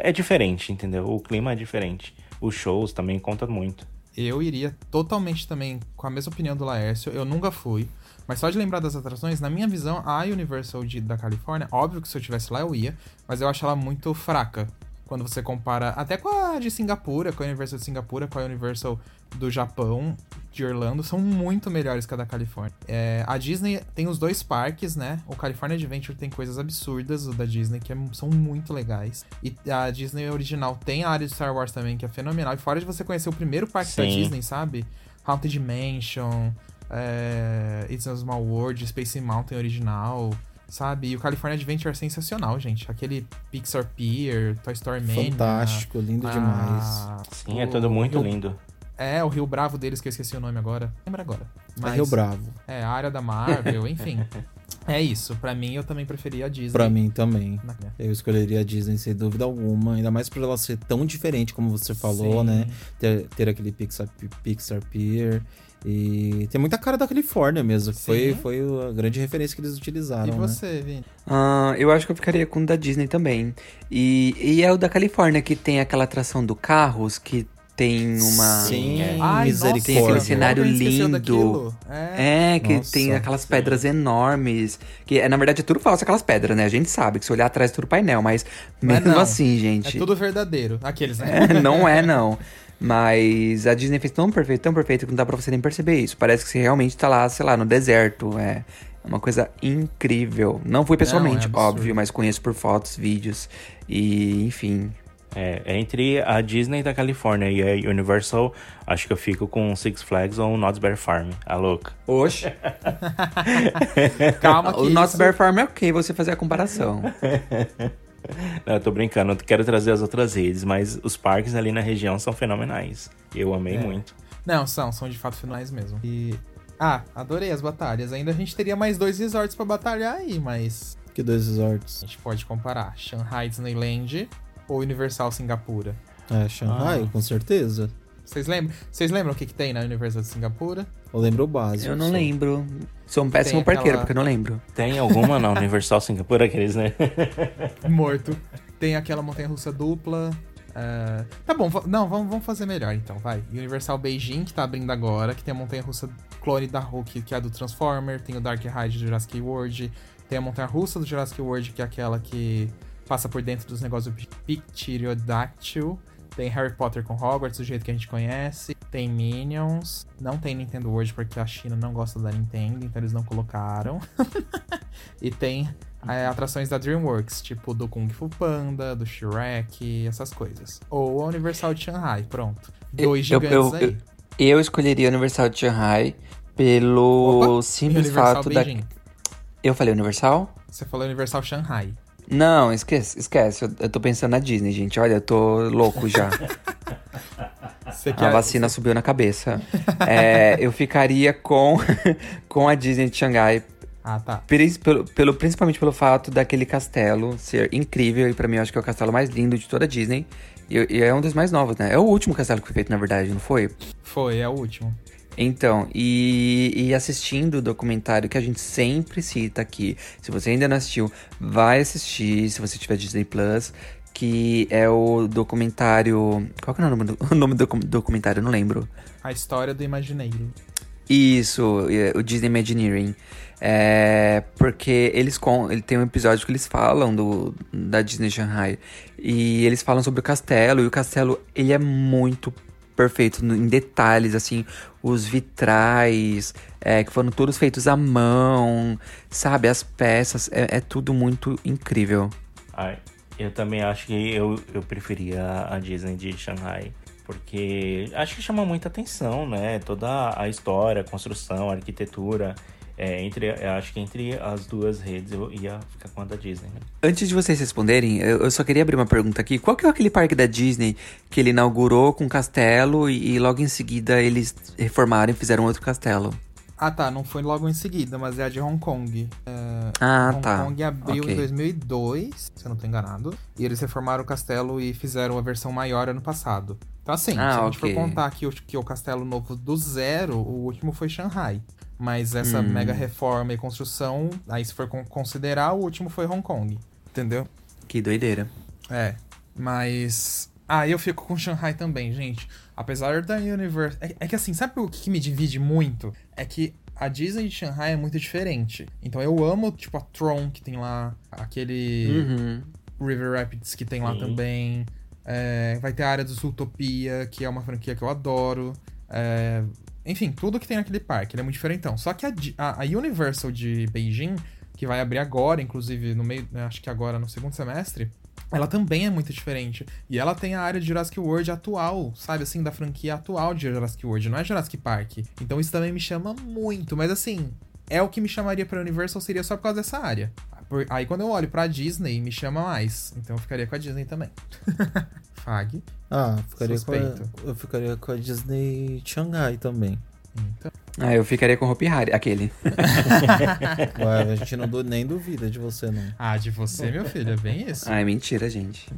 é diferente, entendeu? O clima é diferente. Os shows também contam muito. Eu iria totalmente também com a mesma opinião do Laércio. Eu nunca fui. Mas só de lembrar das atrações, na minha visão, a Universal de- da Califórnia, óbvio que se eu estivesse lá eu ia, mas eu acho ela muito fraca. Quando você compara até com a de Singapura, com a Universal de Singapura, com a Universal do Japão, de Orlando, são muito melhores que a da Califórnia. É, a Disney tem os dois parques, né? O California Adventure tem coisas absurdas, o da Disney, que é- são muito legais. E a Disney original tem a área de Star Wars também, que é fenomenal. E fora de você conhecer o primeiro parque da Sim. Disney, sabe? Haunted Mansion, é, It's a Small World, Space Mountain original, sabe? E o California Adventure é sensacional, gente. Aquele Pixar Pier, Toy Story Mania. Fantástico, lindo ah, demais. Sim, é tudo muito Rio- lindo. É, o Rio Bravo deles, que eu esqueci o nome agora. Lembra agora. É Rio Bravo. É, a área da Marvel, [laughs] enfim. É isso, pra mim eu também preferia a Disney. Pra mim também. Eu escolheria a Disney sem dúvida alguma, ainda mais por ela ser tão diferente como você falou, Sim. né? Ter, ter aquele Pixar, Pixar Pier. E tem muita cara da Califórnia mesmo. que Foi, foi a grande referência que eles E utilizaram, né? você, Vini? Ah, eu acho que eu ficaria com o da Disney também. E, e é o da Califórnia, que tem aquela atração do carros, que tem uma. Sim, é. Ai, misericórdia. Tem aquele cenário lindo. É. É, que Nossa, tem aquelas pedras enormes. Que é, na verdade é tudo falso aquelas pedras, né? A gente sabe que se olhar atrás é tudo painel, mas Mas mesmo não. assim, É gente. tudo verdadeiro. Aqueles, né? É, não é, não. [laughs] Mas a Disney fez tão perfeito, tão perfeito que não dá pra você nem perceber isso. Parece que você realmente tá lá, sei lá, no deserto. É uma coisa incrível. Não fui pessoalmente, absurdo. óbvio, mas conheço por fotos, vídeos. E, enfim. É, entre a Disney da Califórnia e a Universal, acho que eu fico com Six Flags ou Knott's Berry Farm, a louca. Oxe. [laughs] Calma que o Knott's isso- Bear Farm é ok você fazer a comparação. [laughs] Não, eu tô brincando, eu quero trazer as outras redes, mas os parques ali na região são fenomenais. Eu amei É. muito. Não, são, são de fato finais mesmo. E. Ah, adorei as batalhas. Ainda a gente teria mais dois resorts pra batalhar aí, mas. Que dois resorts. A gente pode comparar. Shanghai Disneyland ou Universal Singapura. É, Shanghai, Ah. com certeza. Vocês lembram? Vocês lembram o que, que tem na Universal de Singapura? Eu lembro o básico. Eu não só. lembro. Sou um péssimo aquela- parqueiro, porque eu não lembro. Tem alguma na Universal Singapura, aqueles, né? [laughs] Morto. Tem aquela montanha russa dupla. ah, tá bom, não, vamos, vamos fazer melhor então, vai. Universal Beijing, que tá abrindo agora, que tem a montanha russa clone da Hulk, que é a do Transformer, tem o Dark Ride do Jurassic World, tem a montanha russa do Jurassic World, que é aquela que passa por dentro dos negócios do Pictiriodactyl. Tem Harry Potter com Hogwarts, do jeito que a gente conhece. Tem Minions. Não tem Nintendo World porque a China não gosta da Nintendo, então eles não colocaram. [laughs] e tem é, atrações da DreamWorks, tipo do Kung Fu Panda, do Shrek, essas coisas. Ou a Universal de Shanghai, pronto. Dois Eu- gigantes eu- aí. Eu escolheria a Universal de Shanghai pelo Opa, simples Universal fato da. Beijing. Eu falei Universal? Você falou Universal Shanghai. Não, esquece, esquece. Eu, eu tô pensando na Disney, gente. Olha, eu tô louco já. [laughs] A vacina subiu na cabeça. É, eu ficaria com, [laughs] com a Disney de Xangai. Ah, tá. Pelo, pelo- principalmente pelo fato daquele castelo ser incrível. E pra mim, eu acho que é o castelo mais lindo de toda a Disney. E, e é um dos mais novos, né? É o último castelo que foi feito, na verdade, não foi? Foi, é o último. Então, e, e assistindo o documentário que a gente sempre cita aqui, se você ainda não assistiu, vai assistir, se você tiver Disney Plus, que é o documentário. Qual que é o nome do, [laughs] o nome do docu- documentário? Eu não lembro. A história do Imagineiro. Isso, é, o Disney Imagineering. É, porque eles com, ele tem um episódio que eles falam do, da Disney Shanghai. E eles falam sobre o castelo. E o castelo, ele é muito perfeito em detalhes, assim. Os vitrais, é, que foram todos feitos à mão. Sabe, as peças. É, é tudo muito incrível. Ai, eu também acho que eu, eu preferia a Disney de Shanghai. Porque acho que chama muita atenção, né? Toda a história, a construção, a arquitetura. É, entre, eu acho que entre as duas redes eu ia ficar com a da Disney. Né? Antes de vocês responderem, eu, eu só queria abrir uma pergunta aqui. Qual que é aquele parque da Disney que ele inaugurou com castelo e, e logo em seguida eles reformaram e fizeram outro castelo? Ah, tá. Não foi logo em seguida, mas é a de Hong Kong. É, Ah, Hong tá. Kong abriu Ok. em 2002, se eu não tô enganado. E eles reformaram o castelo e fizeram a versão maior ano passado. Então, assim, Ah, se a gente ok. for contar aqui o, que o castelo novo do zero, o último foi Shanghai. Mas essa Hum. mega reforma e construção, aí se for con- considerar, o último foi Hong Kong. Entendeu? Que doideira. É, mas. Ah, eu fico com Shanghai também, gente. Apesar da Universe. É, é que assim, sabe o que, me divide muito? É que a Disney de Shanghai é muito diferente. Então eu amo, tipo, a Tron que tem lá, aquele Uhum. River Rapids que tem lá Sim. também. É, vai ter a área do Zootopia, que é uma franquia que eu adoro. É, enfim, tudo que tem naquele parque, ele é muito diferentão. Só que a, a Universal de Beijing, que vai abrir agora, inclusive no meio, né, acho que agora no segundo semestre, ela também é muito diferente. E ela tem a área de Jurassic World atual, sabe assim, da franquia atual de Jurassic World, não é Jurassic Park. Então isso também me chama muito, mas assim, é o que me chamaria pra Universal seria só por causa dessa área. Por- Aí quando eu olho pra Disney, me chama mais. Então eu ficaria com a Disney também. [laughs] Fag. Ah, ficaria com a, eu ficaria com a Disney Shanghai também. Então, Ah, eu ficaria com o Hopi Hari, aquele. [laughs] Ué, a gente não nem duvida de você, não. Ah, de você, meu filho, é bem isso. Ah, é mentira, gente.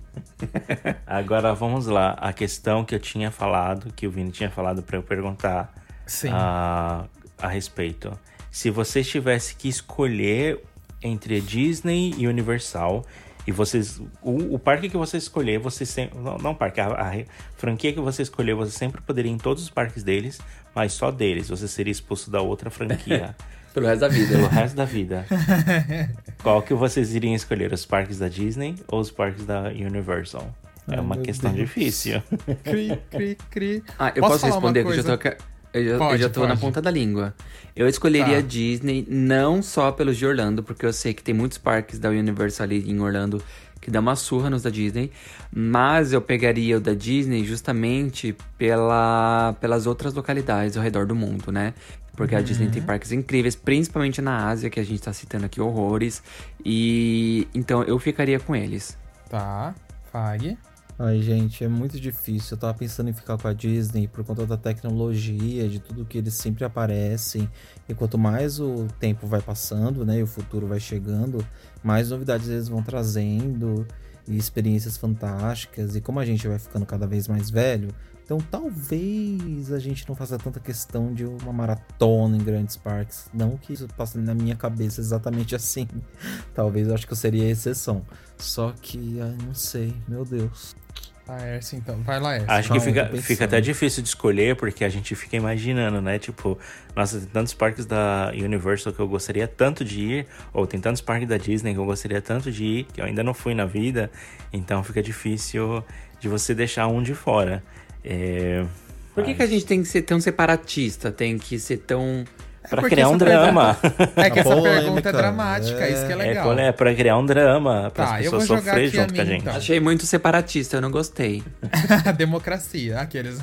[laughs] Agora vamos lá. A questão que eu tinha falado, que o Vini tinha falado pra eu perguntar Sim. a, a respeito. Se você tivesse que escolher entre a Disney e Universal, e vocês. O, o parque que você escolher, você sempre. Não, não parque, a, a franquia que você escolher, você sempre poderia ir em todos os parques deles, mas só deles. Você seria expulso da outra franquia. [laughs] Pelo resto da vida. pelo resto da vida. [laughs] Qual que vocês iriam escolher? Os parques da Disney ou os parques da Universal? É Ai, uma questão Deus. difícil. [laughs] Cri, cri, cri. Ah, eu posso, uma responder, que eu já tô, eu já, eu Pode, já tô na pode. ponta da língua. Eu escolheria Tá. Disney não só pelos de Orlando, porque eu sei que tem muitos parques da Universal ali em Orlando que dá uma surra nos da Disney, mas eu pegaria o da Disney justamente pela, pelas outras localidades ao redor do mundo, né? Porque a Disney Uhum. tem parques incríveis, principalmente na Ásia, que a gente tá citando aqui horrores. E então eu ficaria com eles. Tá, Fag. Ai, gente, é muito difícil. Eu tava pensando em ficar com a Disney por conta da tecnologia, de tudo que eles sempre aparecem. E quanto mais o tempo vai passando, né, e o futuro vai chegando, mais novidades eles vão trazendo e experiências fantásticas. E como a gente vai ficando cada vez mais velho, então talvez a gente não faça tanta questão de uma maratona em grandes parques. Não que isso passe na minha cabeça exatamente [laughs] assim. Talvez eu acho que eu seria a exceção. Só que, ai, não sei, meu Deus. A Erce, então. Vai lá, Erce. Acho que fica, fica até difícil de escolher, porque a gente fica imaginando, né? Tipo, nossa, tem tantos parques da Universal que eu gostaria tanto de ir, ou tem tantos parques da Disney que eu gostaria tanto de ir, que eu ainda não fui na vida, então fica difícil de você deixar um de fora. É, Por que, que a gente tem que ser tão separatista? Tem que ser tão. Pra porque criar um drama. [laughs] É que essa polêmica, pergunta é dramática, é. isso que é É, legal. qual é? Pra criar um drama, para Tá, as eu vou pessoas jogar sofrer aqui a junto com a gente. então. Achei muito separatista, eu não gostei. [laughs] Democracia, aqueles.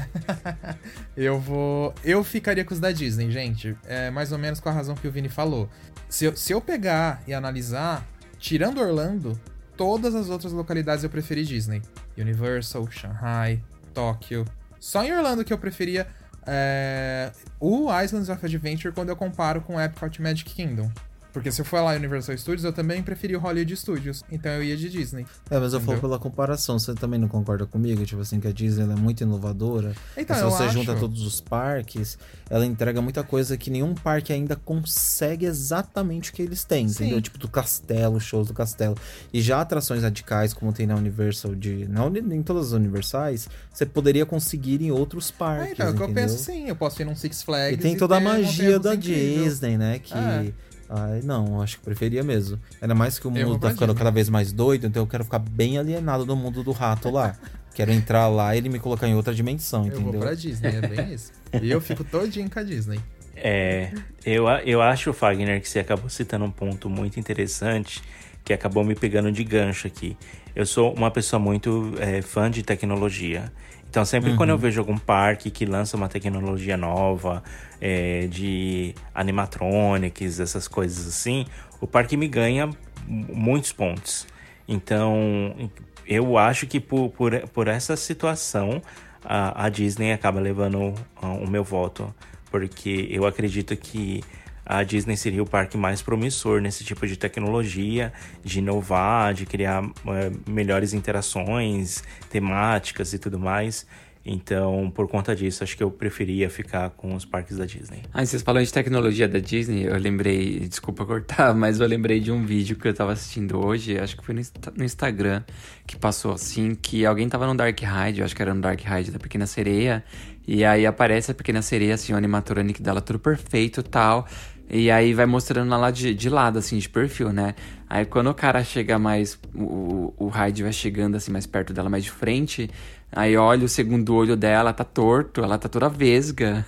[laughs] eu vou. Eu ficaria com os da Disney, gente. É mais ou menos com a razão que o Vini falou. Se eu, se eu pegar e analisar, tirando Orlando, todas as outras localidades eu preferi Disney. Universal, Shanghai, Tóquio. Só em Orlando que eu preferia é, o Islands of Adventure quando eu comparo com Epcot Magic Kingdom. Porque se eu for lá Universal Studios, eu também preferi o Hollywood Studios. Então eu ia de Disney. É, mas eu falo Entendeu? pela comparação. Você também não concorda comigo? Tipo assim, que a Disney é muito inovadora. Então, E se você acho. junta todos os parques, ela entrega muita coisa que nenhum parque ainda consegue exatamente o que eles têm, Sim. entendeu? Tipo do castelo, shows do castelo. E já atrações radicais, como tem na Universal de. Na, em todas as universais, você poderia conseguir em outros parques. É, então, é o que eu entendeu? penso sim. Eu posso ir num Six Flags. E tem toda a magia da incrível. Disney, né? Que. É. Ai, não, acho que preferia mesmo. Ainda mais que o Eu mundo tá ficando cada vez mais doido, então eu quero ficar bem alienado do mundo do rato lá. quero entrar lá e ele me colocar em outra dimensão, Eu entendeu? vou pra Disney, é bem isso. E eu fico todinho com a Disney. É, eu, eu acho, Fagner, que você acabou citando um ponto muito interessante que acabou me pegando de gancho aqui. Eu sou uma pessoa muito é, fã de tecnologia. Então, sempre quando eu vejo algum parque que lança uma tecnologia nova, é, de animatronics, essas coisas assim, o parque me ganha muitos pontos. Então, eu acho que por, por, por essa situação, a, a Disney acaba levando ah, o meu voto. Porque eu acredito que a Disney seria o parque mais promissor nesse tipo de tecnologia, de inovar, de criar eh, melhores interações temáticas e tudo mais. Então, por conta disso, acho que eu preferia ficar com os parques da Disney. Ah, vocês falam de tecnologia da Disney, eu lembrei, desculpa cortar, [laughs] mas eu lembrei de um vídeo que eu tava assistindo hoje, acho que foi no, Insta- no Instagram, que passou assim, que alguém tava no Dark Ride, eu acho que era no Dark Ride da Pequena Sereia, e aí aparece a Pequena Sereia, assim, o animatronic dela tudo perfeito e tal, e aí vai mostrando ela lá de, de lado, assim, de perfil, né? Aí quando o cara chega mais, o, o Hyde vai chegando assim mais perto dela, mais de frente, aí olha o segundo olho dela, tá torto, ela tá toda vesga.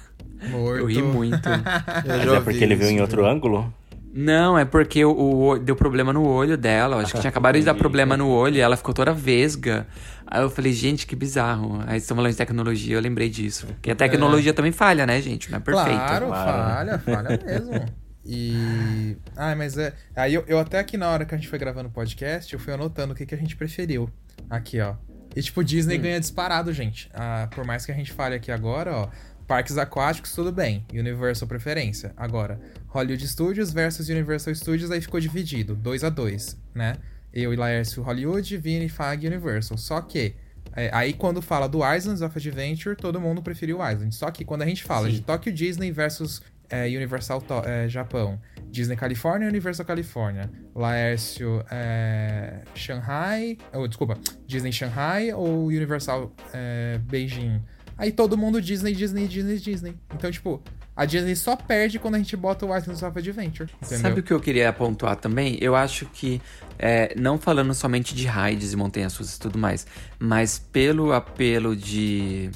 Morto. Eu ri muito. [laughs] Eu Mas já é porque vi ele viu isso, em outro já. ângulo? Não, é porque o, o- deu problema no olho dela. eu Acho que tinha acabado de dar problema no olho e ela ficou toda vesga. Aí eu falei, gente, que bizarro. Aí estamos falando de tecnologia, eu lembrei disso. Porque a tecnologia também falha, né, gente? Não é perfeita. Claro, Claro. falha, falha mesmo. E. Ai, mas é. Aí eu, eu até aqui na hora que a gente foi gravando o podcast, eu fui anotando o que, que a gente preferiu. Aqui, ó. E tipo, Disney ganha disparado, gente. Ah, por mais que a gente fale aqui agora, ó. parques aquáticos, tudo bem. Universal preferência. Agora, Hollywood Studios versus Universal Studios, aí ficou dividido, 2 a 2 né? Eu e Laércio Hollywood, Vini, Fag Universal. Só que, é, aí quando fala do Islands of Adventure, todo mundo preferiu o Island. Só que quando a gente fala Sim. de Tokyo Disney versus é, Universal é, Japão, Disney Califórnia e Universal Califórnia, Laércio é, Shanghai, ou desculpa, Disney Shanghai ou Universal é, Beijing. Aí todo mundo Disney, Disney, Disney, Disney. Então, tipo, a Disney só perde quando a gente bota o of Adventure. Entendeu? Sabe o que eu queria pontuar também? Eu acho que, é, não falando somente de raids e montanhas russas e tudo mais, mas pelo apelo de,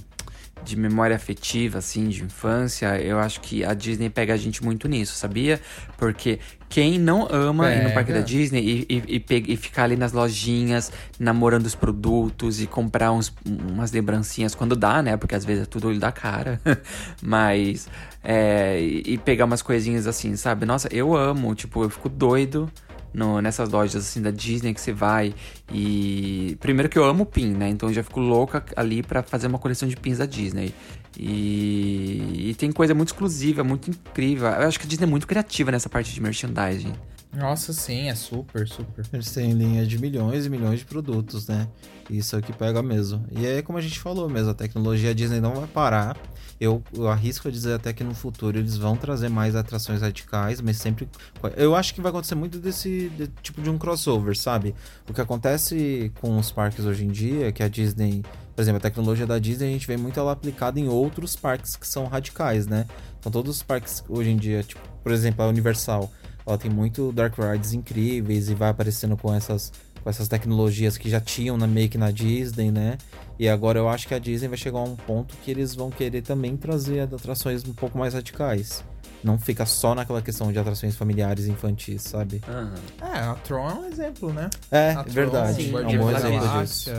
de memória afetiva, assim, de infância, eu acho que a Disney pega a gente muito nisso, sabia? Porque quem não ama ir no parque da. Disney e, e, e, e ficar ali nas lojinhas, namorando os produtos e comprar uns, umas lembrancinhas quando dá, né? Porque às vezes é tudo olho da cara. [laughs] Mas. é, e pegar umas coisinhas assim, sabe? Nossa, eu amo. Tipo, eu fico doido no- nessas lojas assim da Disney que você vai. E. Primeiro que eu amo pin, né? Então eu já fico louca ali pra fazer uma coleção de pins da Disney. E, e tem coisa muito exclusiva, muito incrível. Eu acho que a Disney é muito criativa nessa parte de merchandising. Nossa, sim, é super, super. Eles têm linha de milhões e milhões de produtos, né? Isso é o que pega mesmo. E é como a gente falou mesmo, a tecnologia Disney não vai parar. Eu, eu arrisco a dizer até que no futuro eles vão trazer mais atrações radicais, mas sempre. Eu acho que vai acontecer muito desse de- tipo de um crossover, sabe? O que acontece com os parques hoje em dia é que a Disney. Por exemplo, a tecnologia da Disney a gente vê muito ela aplicada em outros parques que são radicais, né? Então todos os parques hoje em dia, tipo, por exemplo, a Universal, ela tem muito Dark Rides incríveis e vai aparecendo com essas, com essas tecnologias que já tinham na make na Disney, né? E agora eu acho que a Disney vai chegar a um ponto que eles vão querer também trazer atrações um pouco mais radicais. Não fica só naquela questão de atrações familiares e infantis, sabe? É, a Tron é um exemplo, né? É, a verdade. Tron, É um bom exemplo disso.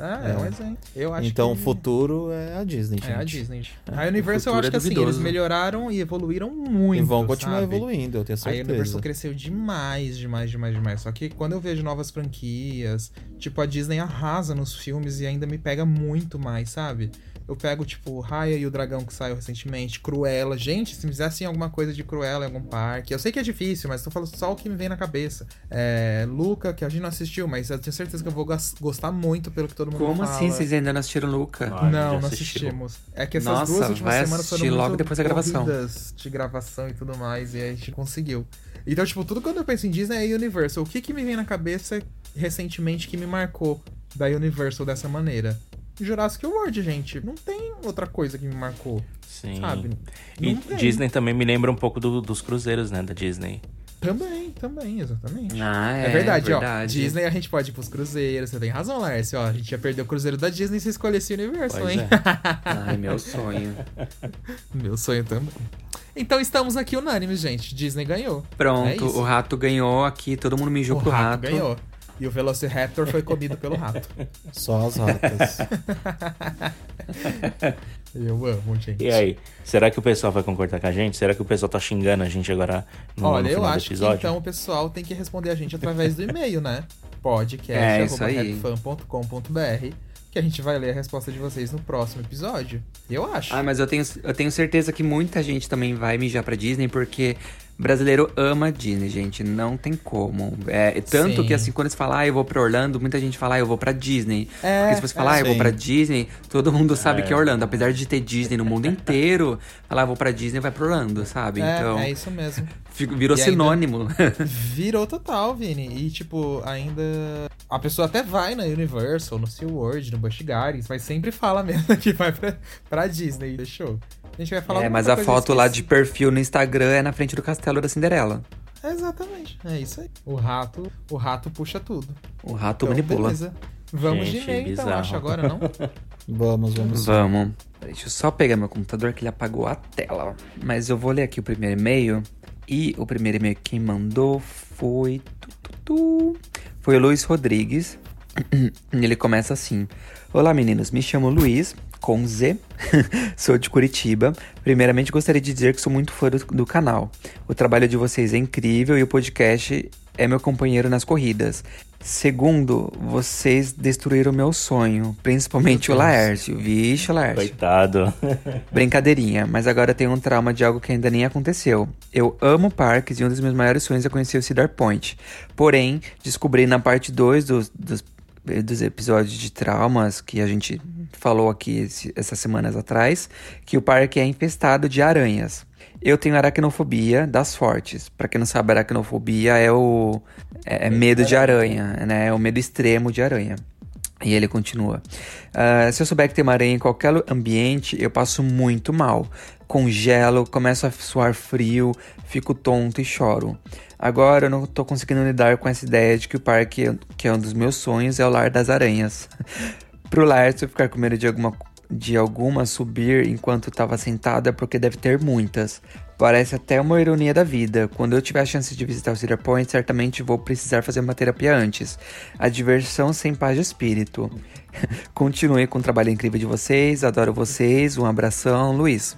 É, é, um exemplo. Eu acho então o que... futuro é a Disney, gente. É a Disney. A Universal, eu acho é que assim, duvidoso. eles melhoraram e evoluíram muito. E vão continuar sabe? evoluindo, eu tenho A certeza. Universal cresceu demais, demais, demais, demais. Só que quando eu vejo novas franquias, tipo, a Disney arrasa nos filmes e ainda me pega muito mais, sabe? Eu pego, tipo, Raya e o Dragão que saiu recentemente, Cruella. Gente, se me fizessem alguma coisa de Cruella em algum parque. Eu sei que é difícil, mas tô falando só o que me vem na cabeça. É, Luca, que a gente não assistiu, mas eu tenho certeza que eu vou gostar muito pelo que todo mundo Como fala. assim vocês ainda não assistiram Luca? Ah, Não, não assistiu. assistimos. É que essas Nossa, duas últimas vai semanas foram assistir muito logo depois da gravação. corridas de gravação e tudo mais, e a gente conseguiu. Então, tipo, tudo quando eu penso em Disney é Universal. O que que me vem na cabeça recentemente que me marcou da Universal dessa maneira? Jurassic World, gente. Não tem outra coisa que me marcou, Sim. sabe? E tem. Disney também me lembra um pouco do- dos cruzeiros, né? Da Disney. Também, também, exatamente. Ah, É, é, verdade, ó. verdade. Disney a gente pode ir pros cruzeiros. Você tem razão, Lércio. Ó, a gente ia perder o cruzeiro da Disney se escolhesse Universal, Pois hein? é. [laughs] Ai, meu sonho. Meu sonho também. Então estamos aqui unânimes, gente. Disney ganhou. Pronto, É o rato ganhou aqui, todo mundo mijou O pro rato, rato. ganhou. E o Velociraptor foi comido pelo rato. [laughs] Só as ratas. [laughs] Eu amo, gente. E aí, será que o pessoal vai concordar com a gente? Será que o pessoal tá xingando a gente agora no, Olha, no eu acho que então o pessoal tem que responder a gente através do e-mail, né? [laughs] É, isso aí. podcast.com.br que a gente vai ler a resposta de vocês no próximo episódio. Eu acho. Ah, mas eu tenho, eu tenho certeza que muita gente também vai mijar pra Disney, porque brasileiro ama Disney, gente. Não tem como. É, tanto Sim. que assim, quando você fala, ah, eu vou pra Orlando, muita gente fala, ah, eu vou pra Disney. É, porque se você falar, é. ah, eu vou pra Disney, todo mundo sabe que é Orlando. Apesar de ter Disney no mundo inteiro, [laughs] falar, ah, eu vou pra Disney, vai pra Orlando, sabe? é, então, é isso mesmo. virou E sinônimo. [laughs] Virou total, Vini. E, tipo, ainda. A pessoa até vai na Universal, no SeaWorld, no Busch Gardens, mas sempre fala [laughs] mesmo que vai pra, pra Disney. Fechou? A gente vai falar é, mas a foto lá de perfil no Instagram é na frente do castelo da Cinderela. Exatamente. É isso aí. O rato, o rato puxa tudo. O rato Então, manipula. beleza. Vamos Gente, de e-mail, então, acho agora, não? [laughs] Vamos, vamos. Vamos. Deixa eu só pegar meu computador que ele apagou a tela. Mas eu vou ler aqui o primeiro e-mail. E o primeiro e-mail que quem mandou foi. tu, tu, tu. Foi o Luiz Rodrigues. [clears throat] Ele começa assim: Olá meninos, me chamo Luiz, com Z, [laughs] sou de Curitiba. Primeiramente gostaria de dizer que sou muito fã do, do canal. O trabalho de vocês é incrível e o podcast é meu companheiro nas corridas. Segundo, vocês destruíram meu sonho, principalmente o Laércio. Vixe, Laércio. Coitado. [laughs] Brincadeirinha, mas agora tenho um trauma de algo que ainda nem aconteceu. Eu amo parques e um dos meus maiores sonhos é conhecer o Cedar Point. Porém, descobri na parte 2 dos, dos, dos episódios de traumas que a gente falou aqui esse, essas semanas atrás que o parque é infestado de aranhas. Eu tenho aracnofobia das fortes. Para quem não sabe, aracnofobia é o é, é medo de aranha, né? É o medo extremo de aranha. E ele continua. Uh, se eu souber que tem uma aranha em qualquer ambiente, eu passo muito mal. Congelo, começo a suar frio, fico tonto e choro. Agora eu não tô conseguindo lidar com essa ideia de que o parque, que é um dos meus sonhos, é o lar das aranhas. [laughs] Pro Lárcio ficar com medo de alguma de alguma subir enquanto estava sentado é porque deve ter muitas. Parece até uma ironia da vida. Quando eu tiver a chance de visitar o Cedar Point, certamente vou precisar fazer uma terapia antes. A diversão sem paz de espírito. [laughs] Continue com o trabalho incrível de vocês, adoro vocês, um abração, Luiz.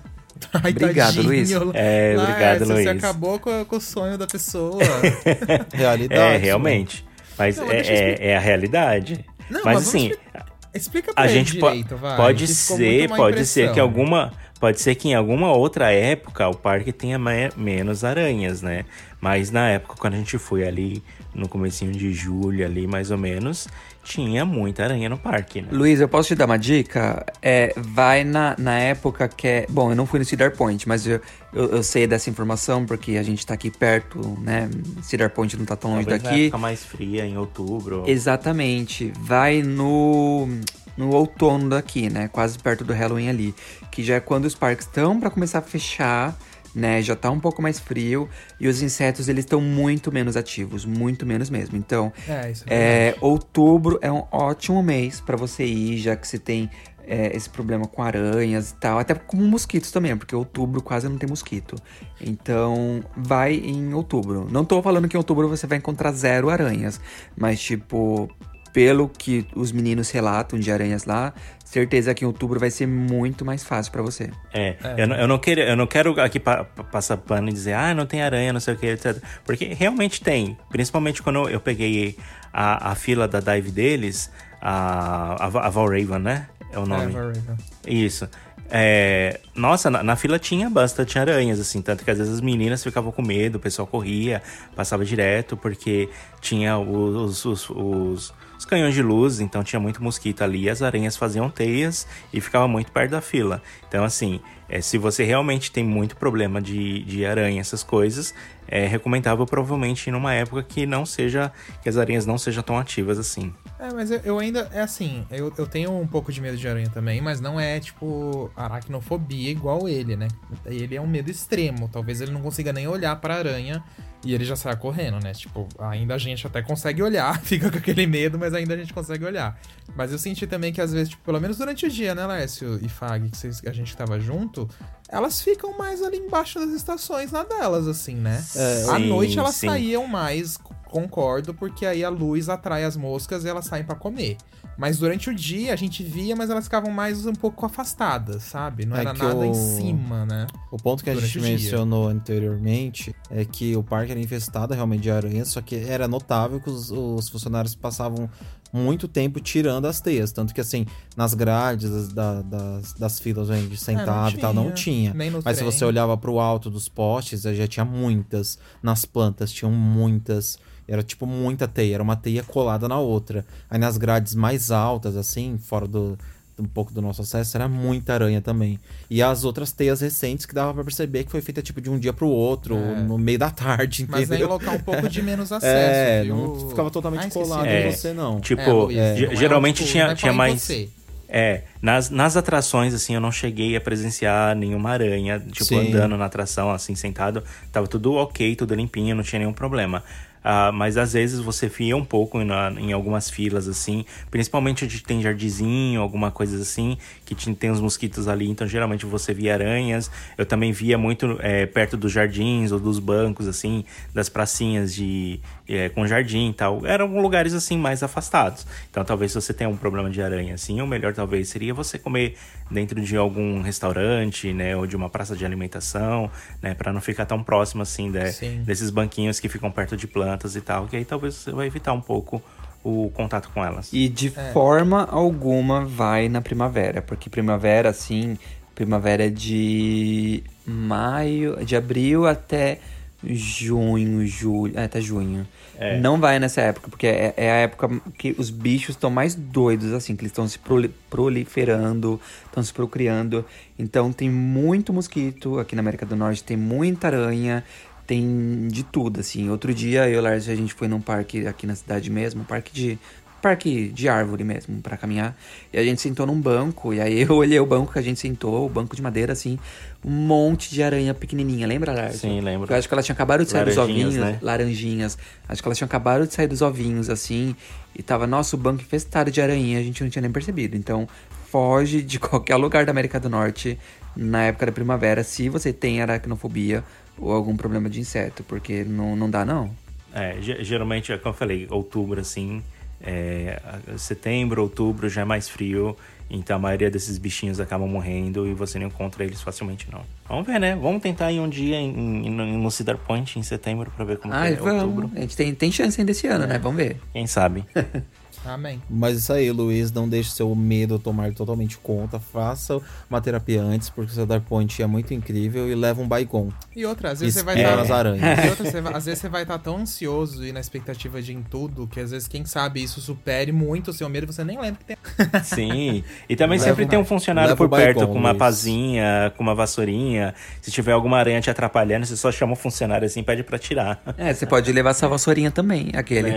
Ai, obrigado, tadinho. Luiz. É, obrigado, Laércio, Luiz. Você acabou com, com o sonho da pessoa. [laughs] Realidade. É, realmente. Mas Não, é, é, é a realidade. Não, mas, mas assim, explicar- Explica pra a gente direito, vai. pode ser, pode ser que impressão. alguma, pode ser que em alguma outra época o parque tenha me- menos aranhas, né? Mas na época quando a gente foi ali no comecinho de julho ali mais ou menos, tinha muita aranha no parque, né? Luiz, eu posso te dar uma dica? É, vai na, na época que é. Bom, eu não fui no Cedar Point, mas eu, eu, eu sei dessa informação porque a gente tá aqui perto, né? Cedar Point não tá tão longe Talvez na daqui. época mais fria, em outubro. Exatamente. Vai no no outono daqui, né? Quase perto do Halloween ali, que já é quando os parques estão para começar a fechar, né? Já tá um pouco mais frio e os insetos eles estão muito menos ativos, muito menos mesmo. Então, É, isso é é, outubro é um ótimo mês para você ir, já que você tem é, esse problema com aranhas e tal, até com mosquitos também, porque outubro quase não tem mosquito. Então, vai em outubro. Não tô falando que em outubro você vai encontrar zero aranhas, mas tipo, pelo que os meninos relatam de aranhas lá, certeza que em outubro vai ser muito mais fácil para você. É, Eu, não, eu, não quero, eu não quero aqui pa, pa- passar pano e dizer, ah, não tem aranha, não sei o que, etc. Porque realmente tem. Principalmente quando eu peguei a, a fila da dive deles, a, a, a Valraven, né? É o É, nome. Valraven. Isso. É, nossa, na, na fila tinha bastante aranhas, assim, tanto que às vezes as meninas ficavam com medo, o pessoal corria, passava direto, porque tinha os, os, os, os canhões de luz, então tinha muito mosquito ali, as aranhas faziam teias e ficava muito perto da fila. Então, assim, é, se você realmente tem muito problema de, de aranha, essas coisas, é recomendável provavelmente numa época que não seja, que as aranhas não sejam tão ativas assim. É, mas eu, eu ainda. É assim, eu, eu tenho um pouco de medo de aranha também, mas não é, tipo, aracnofobia igual ele, né? Ele é um medo extremo. Talvez ele não consiga nem olhar pra aranha e ele já saia correndo, né? Tipo, ainda a gente até consegue olhar, [laughs] fica com aquele medo, mas ainda a gente consegue olhar. Mas eu senti também que às vezes, tipo, pelo menos durante o dia, né, Lécio e Fag, que vocês, a gente tava junto, elas ficam mais ali embaixo das estações na delas, assim, né? É, à sim, noite elas sim. saíam mais, concordo, porque aí a luz atrai as moscas e elas saem pra comer. Mas durante o dia a gente via, mas elas ficavam mais um pouco afastadas, sabe? Não É era nada o- em cima, né? O ponto que a Durante gente o dia. mencionou anteriormente é que o parque era infestado realmente de aranhas, só que era notável que os, os funcionários passavam muito tempo tirando as teias. Tanto que, assim, nas grades das, da- das, das filas onde sentado e tal, não tinha. Mas se trem. você olhava pro alto dos postes, já tinha muitas. Nas plantas tinham muitas. Era tipo muita teia, era uma teia colada na outra. Aí nas grades mais altas, assim, fora do um pouco do nosso acesso, era muita aranha também. E as outras teias recentes que dava pra perceber que foi feita tipo de um dia pro outro, É. no meio da tarde, Mas é em entendeu? local um pouco de menos [laughs] acesso, é, viu? não ficava totalmente Ah, colado É. em você, não. Tipo, É, Luiz, não é, geralmente tipo, tinha, tinha mais. você. É, nas, nas atrações, assim, eu não cheguei a presenciar nenhuma aranha, tipo, Sim. andando na atração, assim, sentado. Tava tudo ok, tudo limpinho, não tinha nenhum problema. Ah, mas às vezes você fia um pouco na- em algumas filas, assim, principalmente onde tem jardinzinho, alguma coisa assim, que tin- tem os mosquitos ali, então geralmente você via aranhas. Eu também via muito é, perto dos jardins ou dos bancos, assim, das pracinhas de, é, com jardim e tal. Eram lugares, assim, mais afastados. Então talvez se você tenha um problema de aranha, assim, o melhor talvez seria você comer dentro de algum restaurante, né, ou de uma praça de alimentação, né, para não ficar tão próximo, assim, de- desses banquinhos que ficam perto de plantas e tal, que aí talvez você vai evitar um pouco o contato com elas. E de forma alguma vai na primavera, porque primavera, assim, primavera é de maio, de abril até junho, julho, é, até junho. É. Não vai nessa época, porque é, é a época que os bichos estão mais doidos, assim, que eles estão se proli- proliferando, estão se procriando. Então tem muito mosquito aqui na América do Norte, tem muita aranha, tem de tudo, assim. Outro dia eu e o Lars, a gente foi num parque aqui na cidade mesmo, um parque de parque de árvore mesmo, pra caminhar. E a gente sentou num banco, e aí [laughs] eu olhei o banco que a gente sentou, o banco de madeira, assim, um monte de aranha pequenininha. Lembra, Lars? Sim, lembro. Eu acho que ela tinha acabado de sair dos ovinhos, né? laranjinhas. Acho que elas tinham acabado de sair dos ovinhos, assim, e tava, nosso banco infestado de aranha, a gente não tinha nem percebido. Então, foge de [laughs] qualquer lugar da América do Norte na época da primavera, se você tem aracnofobia ou algum problema de inseto, porque não, não dá, não. É, ge- geralmente, é como eu falei, outubro, assim, é, setembro, outubro já é mais frio, então a maioria desses bichinhos acabam morrendo e você não encontra eles facilmente, não. Vamos ver, né? Vamos tentar ir um dia em, em- no Cedar Point em setembro pra ver como é outubro. vamos. A gente tem, tem chance ainda esse ano, né? Vamos ver. Quem sabe? [laughs] Amém. Mas isso aí, Luiz, não deixe seu medo tomar totalmente conta. Faça uma terapia antes, porque o Cedar Point é muito incrível e leva um Baigon. E outra, às vezes você vai Espera estar. as aranhas. [laughs] E outra, você vai- às vezes você vai estar tão ansioso e na expectativa de ir em tudo que às vezes, quem sabe, isso supere muito o seu medo e você nem lembra que tem. [laughs] Sim. E também Leva sempre um- tem um funcionário leva por Baigon, perto com uma Luiz. pazinha, com uma vassourinha. Se tiver alguma aranha te atrapalhando, você só chama o funcionário assim e pede pra tirar. É, você pode levar essa [laughs] vassourinha também, aquele.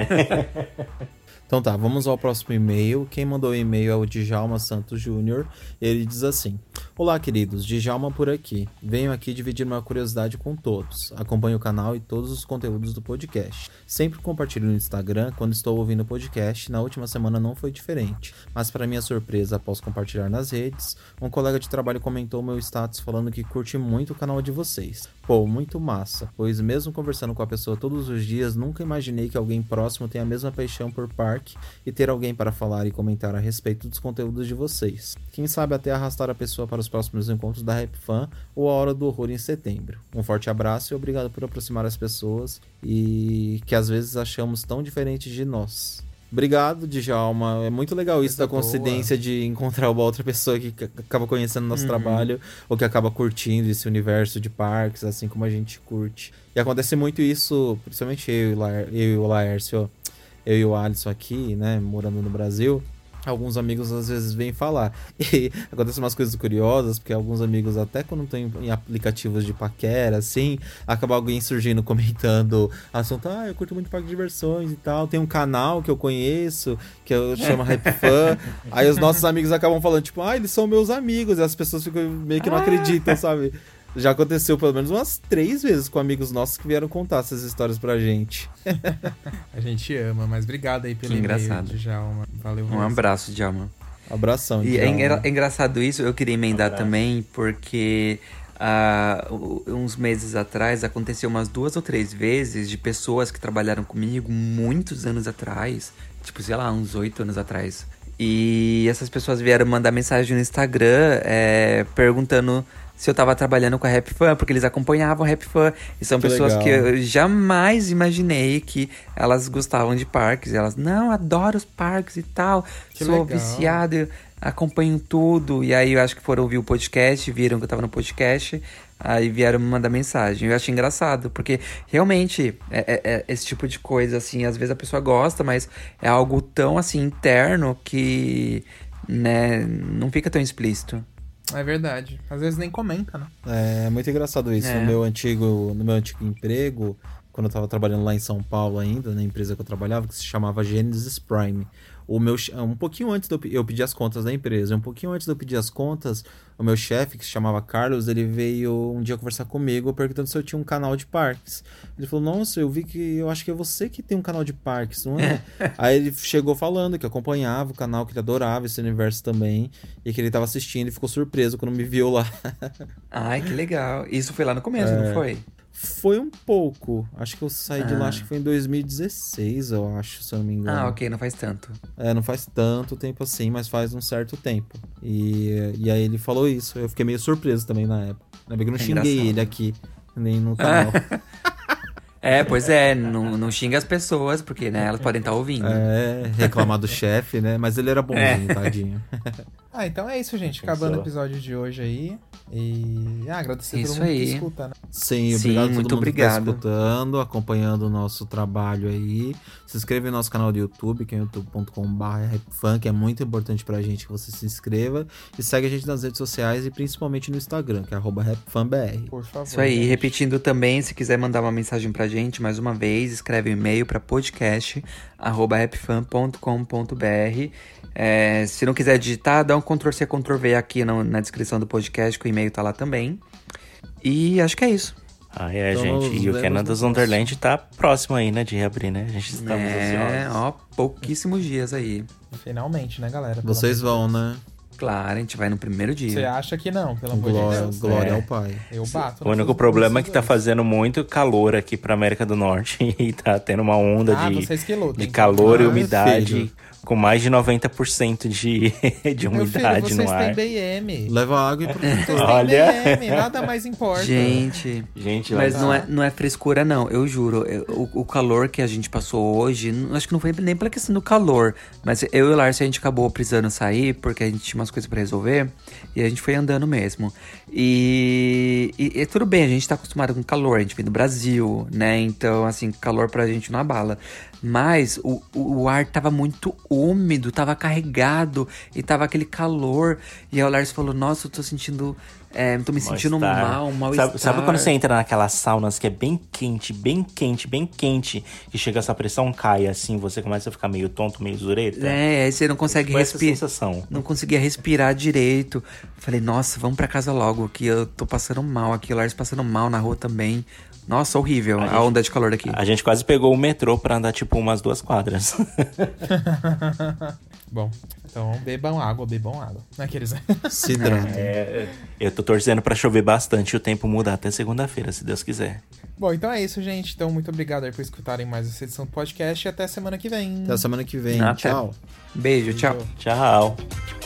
Então tá, vamos ao próximo e-mail. Quem mandou o e-mail é o Djalma Santos Júnior. Ele diz assim: Olá, queridos, Djalma por aqui. Venho aqui dividir uma curiosidade com todos. Acompanho o canal e todos os conteúdos do podcast. Sempre compartilho no Instagram quando estou ouvindo o podcast. Na última semana não foi diferente. Mas, para minha surpresa, após compartilhar nas redes, um colega de trabalho comentou meu status falando que curte muito o canal de vocês. Pô, muito massa, pois mesmo conversando com a pessoa todos os dias, nunca imaginei que alguém próximo tenha a mesma paixão por parque e ter alguém para falar e comentar a respeito dos conteúdos de vocês. Quem sabe até arrastar a pessoa para os próximos encontros da Rap Fan ou a Hora do Horror em setembro. Um forte abraço e obrigado por aproximar as pessoas e que às vezes achamos tão diferentes de nós. Obrigado, Djalma. É muito legal isso Coisa da coincidência de encontrar uma outra pessoa que acaba conhecendo nosso trabalho ou que acaba curtindo esse universo de parques, assim como a gente curte. E acontece muito isso, principalmente eu e o Laércio, eu e o Alisson aqui, né, morando no Brasil. Alguns amigos às vezes vêm falar. [laughs] E acontecem umas coisas curiosas, porque alguns amigos, até quando estão em, aplicativos de paquera, assim, acaba alguém surgindo [laughs] comentando assunto, ah, eu curto muito parque de diversões e tal. Tem um canal que eu conheço, que eu [laughs] chamo Rap Fan. Aí os nossos amigos acabam falando, tipo, ah, eles são meus amigos. E as pessoas ficam meio que não acreditam, sabe? Já aconteceu pelo menos umas três vezes com amigos nossos que vieram contar essas histórias pra gente. [laughs] A gente ama, mas obrigado aí pelo Que e-mail, engraçado. Djalma. Valeu Um mesmo. abraço, Djalma. Abração, E é, Djalma. engra- é engraçado isso, eu queria emendar também, porque ah, u- uns meses atrás aconteceu umas duas ou três vezes de pessoas que trabalharam comigo muitos anos atrás, tipo, sei lá, uns oito anos atrás. E essas pessoas vieram mandar mensagem no Instagram é, perguntando se eu tava trabalhando com a Rap Fan, porque eles acompanhavam a Rap Fan. E são Que pessoas legal. que eu jamais imaginei que elas gostavam de parques. E elas, não, adoro os parques e tal. Que Sou legal. viciado, eu acompanho tudo. E aí eu acho que foram ouvir o podcast, viram que eu tava no podcast. Aí vieram me mandar mensagem. Eu achei engraçado, porque realmente é, é- é esse tipo de coisa, assim, às vezes a pessoa gosta, mas é algo tão assim interno que né, não fica tão explícito. É verdade. Às vezes nem comenta, né? É muito engraçado isso. É. No meu antigo, no meu antigo emprego, quando eu tava trabalhando lá em São Paulo ainda, na empresa que eu trabalhava, que se chamava Genesis Prime. O meu, um pouquinho antes de eu, eu pedir as contas da empresa, um pouquinho antes de eu pedir as contas, o meu chefe, que se chamava Carlos, ele veio um dia conversar comigo, perguntando se eu tinha um canal de parques. Ele falou: Nossa, eu vi que eu acho que é você que tem um canal de parques, não é? [laughs] Aí ele chegou falando que acompanhava o canal, que ele adorava esse universo também, e que ele tava assistindo e ficou surpreso quando me viu lá. Ai, que legal. Isso foi lá no começo, não foi? Foi um pouco. Acho que eu saí de lá, Ah. acho que foi em 2016, eu acho, se eu não me engano. Ah, ok, não faz tanto. É, não faz tanto tempo assim, mas faz um certo tempo. E, e aí ele falou isso. Eu fiquei meio surpreso também na época. Ainda bem que eu não É xinguei engraçado. ele aqui, nem no [laughs] canal. É, pois é, não, não xinga as pessoas, porque né, elas podem estar ouvindo. É, reclamar do chefe, né? Mas ele era bonzinho, tadinho. [laughs] Ah, então é isso, gente. Acabando o episódio de hoje aí. E ah, agradecer a Isso todo mundo que aí. escuta, né? Sim, Sim, obrigado a todo muito mundo obrigado. que tá escutando, acompanhando o nosso trabalho aí. Se inscreve no nosso canal do YouTube, que é youtube.com.br que é muito importante pra gente que você se inscreva. E segue a gente nas redes sociais e principalmente no Instagram, que é arroba rapfanbr. Por favor. Isso aí, gente. repetindo também, se quiser mandar uma mensagem pra gente, mais uma vez, escreve um e-mail pra podcast arroba rapfan.com.br. É, se não quiser digitar, dá um Ctrl-C, Ctrl-V aqui na, na descrição do podcast, que o e-mail tá lá também. E acho que é isso. Ah, é, Então, gente. E o Canada's no. Wonderland tá próximo aí, né, de reabrir, né? A gente estamos é, ó, pouquíssimos dias aí. Finalmente, né, galera? Pelo Vocês de vão, Deus. né? Claro, a gente vai no primeiro dia. Você acha que não, pelo amor de Glória, Deus. glória É. ao Pai. Eu bato. O único problema é que tá fazendo muito calor aqui pra América do Norte [laughs] e tá tendo uma onda Ah, de, vocês que lutem. de calor e Ah, umidade filho. Com mais de 90% de, [laughs] de umidade filho, vocês no ar. têm BM. Leva água e protetor. Vocês têm Olha. BM, nada mais importa. Gente, Gente, Mas lá- não é, não é frescura, não. Eu juro. o, o calor que a gente passou hoje, não- acho que não foi nem pela questão do calor. Mas eu e o Lars, a gente acabou precisando sair, porque a gente tinha umas coisas pra resolver. E a gente foi andando mesmo. E, e, e tudo bem, a gente tá acostumado com calor. A gente vem do Brasil, né? Então, assim, calor pra gente não abala. Mas o, o, ar tava muito úmido, tava carregado. E tava aquele calor. E aí o Lars falou, nossa, eu tô sentindo... É, tô me sentindo Mal-estar. mal, mal sabe, sabe quando você entra naquelas saunas que é bem quente, bem quente, bem quente, que chega essa pressão cai assim, você começa a ficar meio tonto, meio zureta? É, aí você não consegue essa respirar. Não conseguia respirar direito. Falei, nossa, vamos pra casa logo, que eu tô passando mal aqui. O Lars passando mal na rua também. Nossa, horrível a, gente- onda de calor daqui. A gente quase pegou o metrô pra andar tipo umas duas quadras. [laughs] Bom, então bebam água, bebam água. Naqueles. [laughs] Se hidrata. É, eu tô torcendo pra chover bastante e o tempo mudar até segunda-feira, se Deus quiser. Bom, então é isso, gente. Então, muito obrigado aí por escutarem mais essa edição do podcast e até semana que vem. Até a semana que vem. Até. Tchau. Beijo, tchau. Tchau.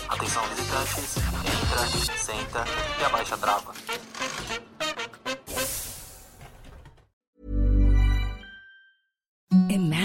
Atenção visitantes, entra, senta e abaixa a trava.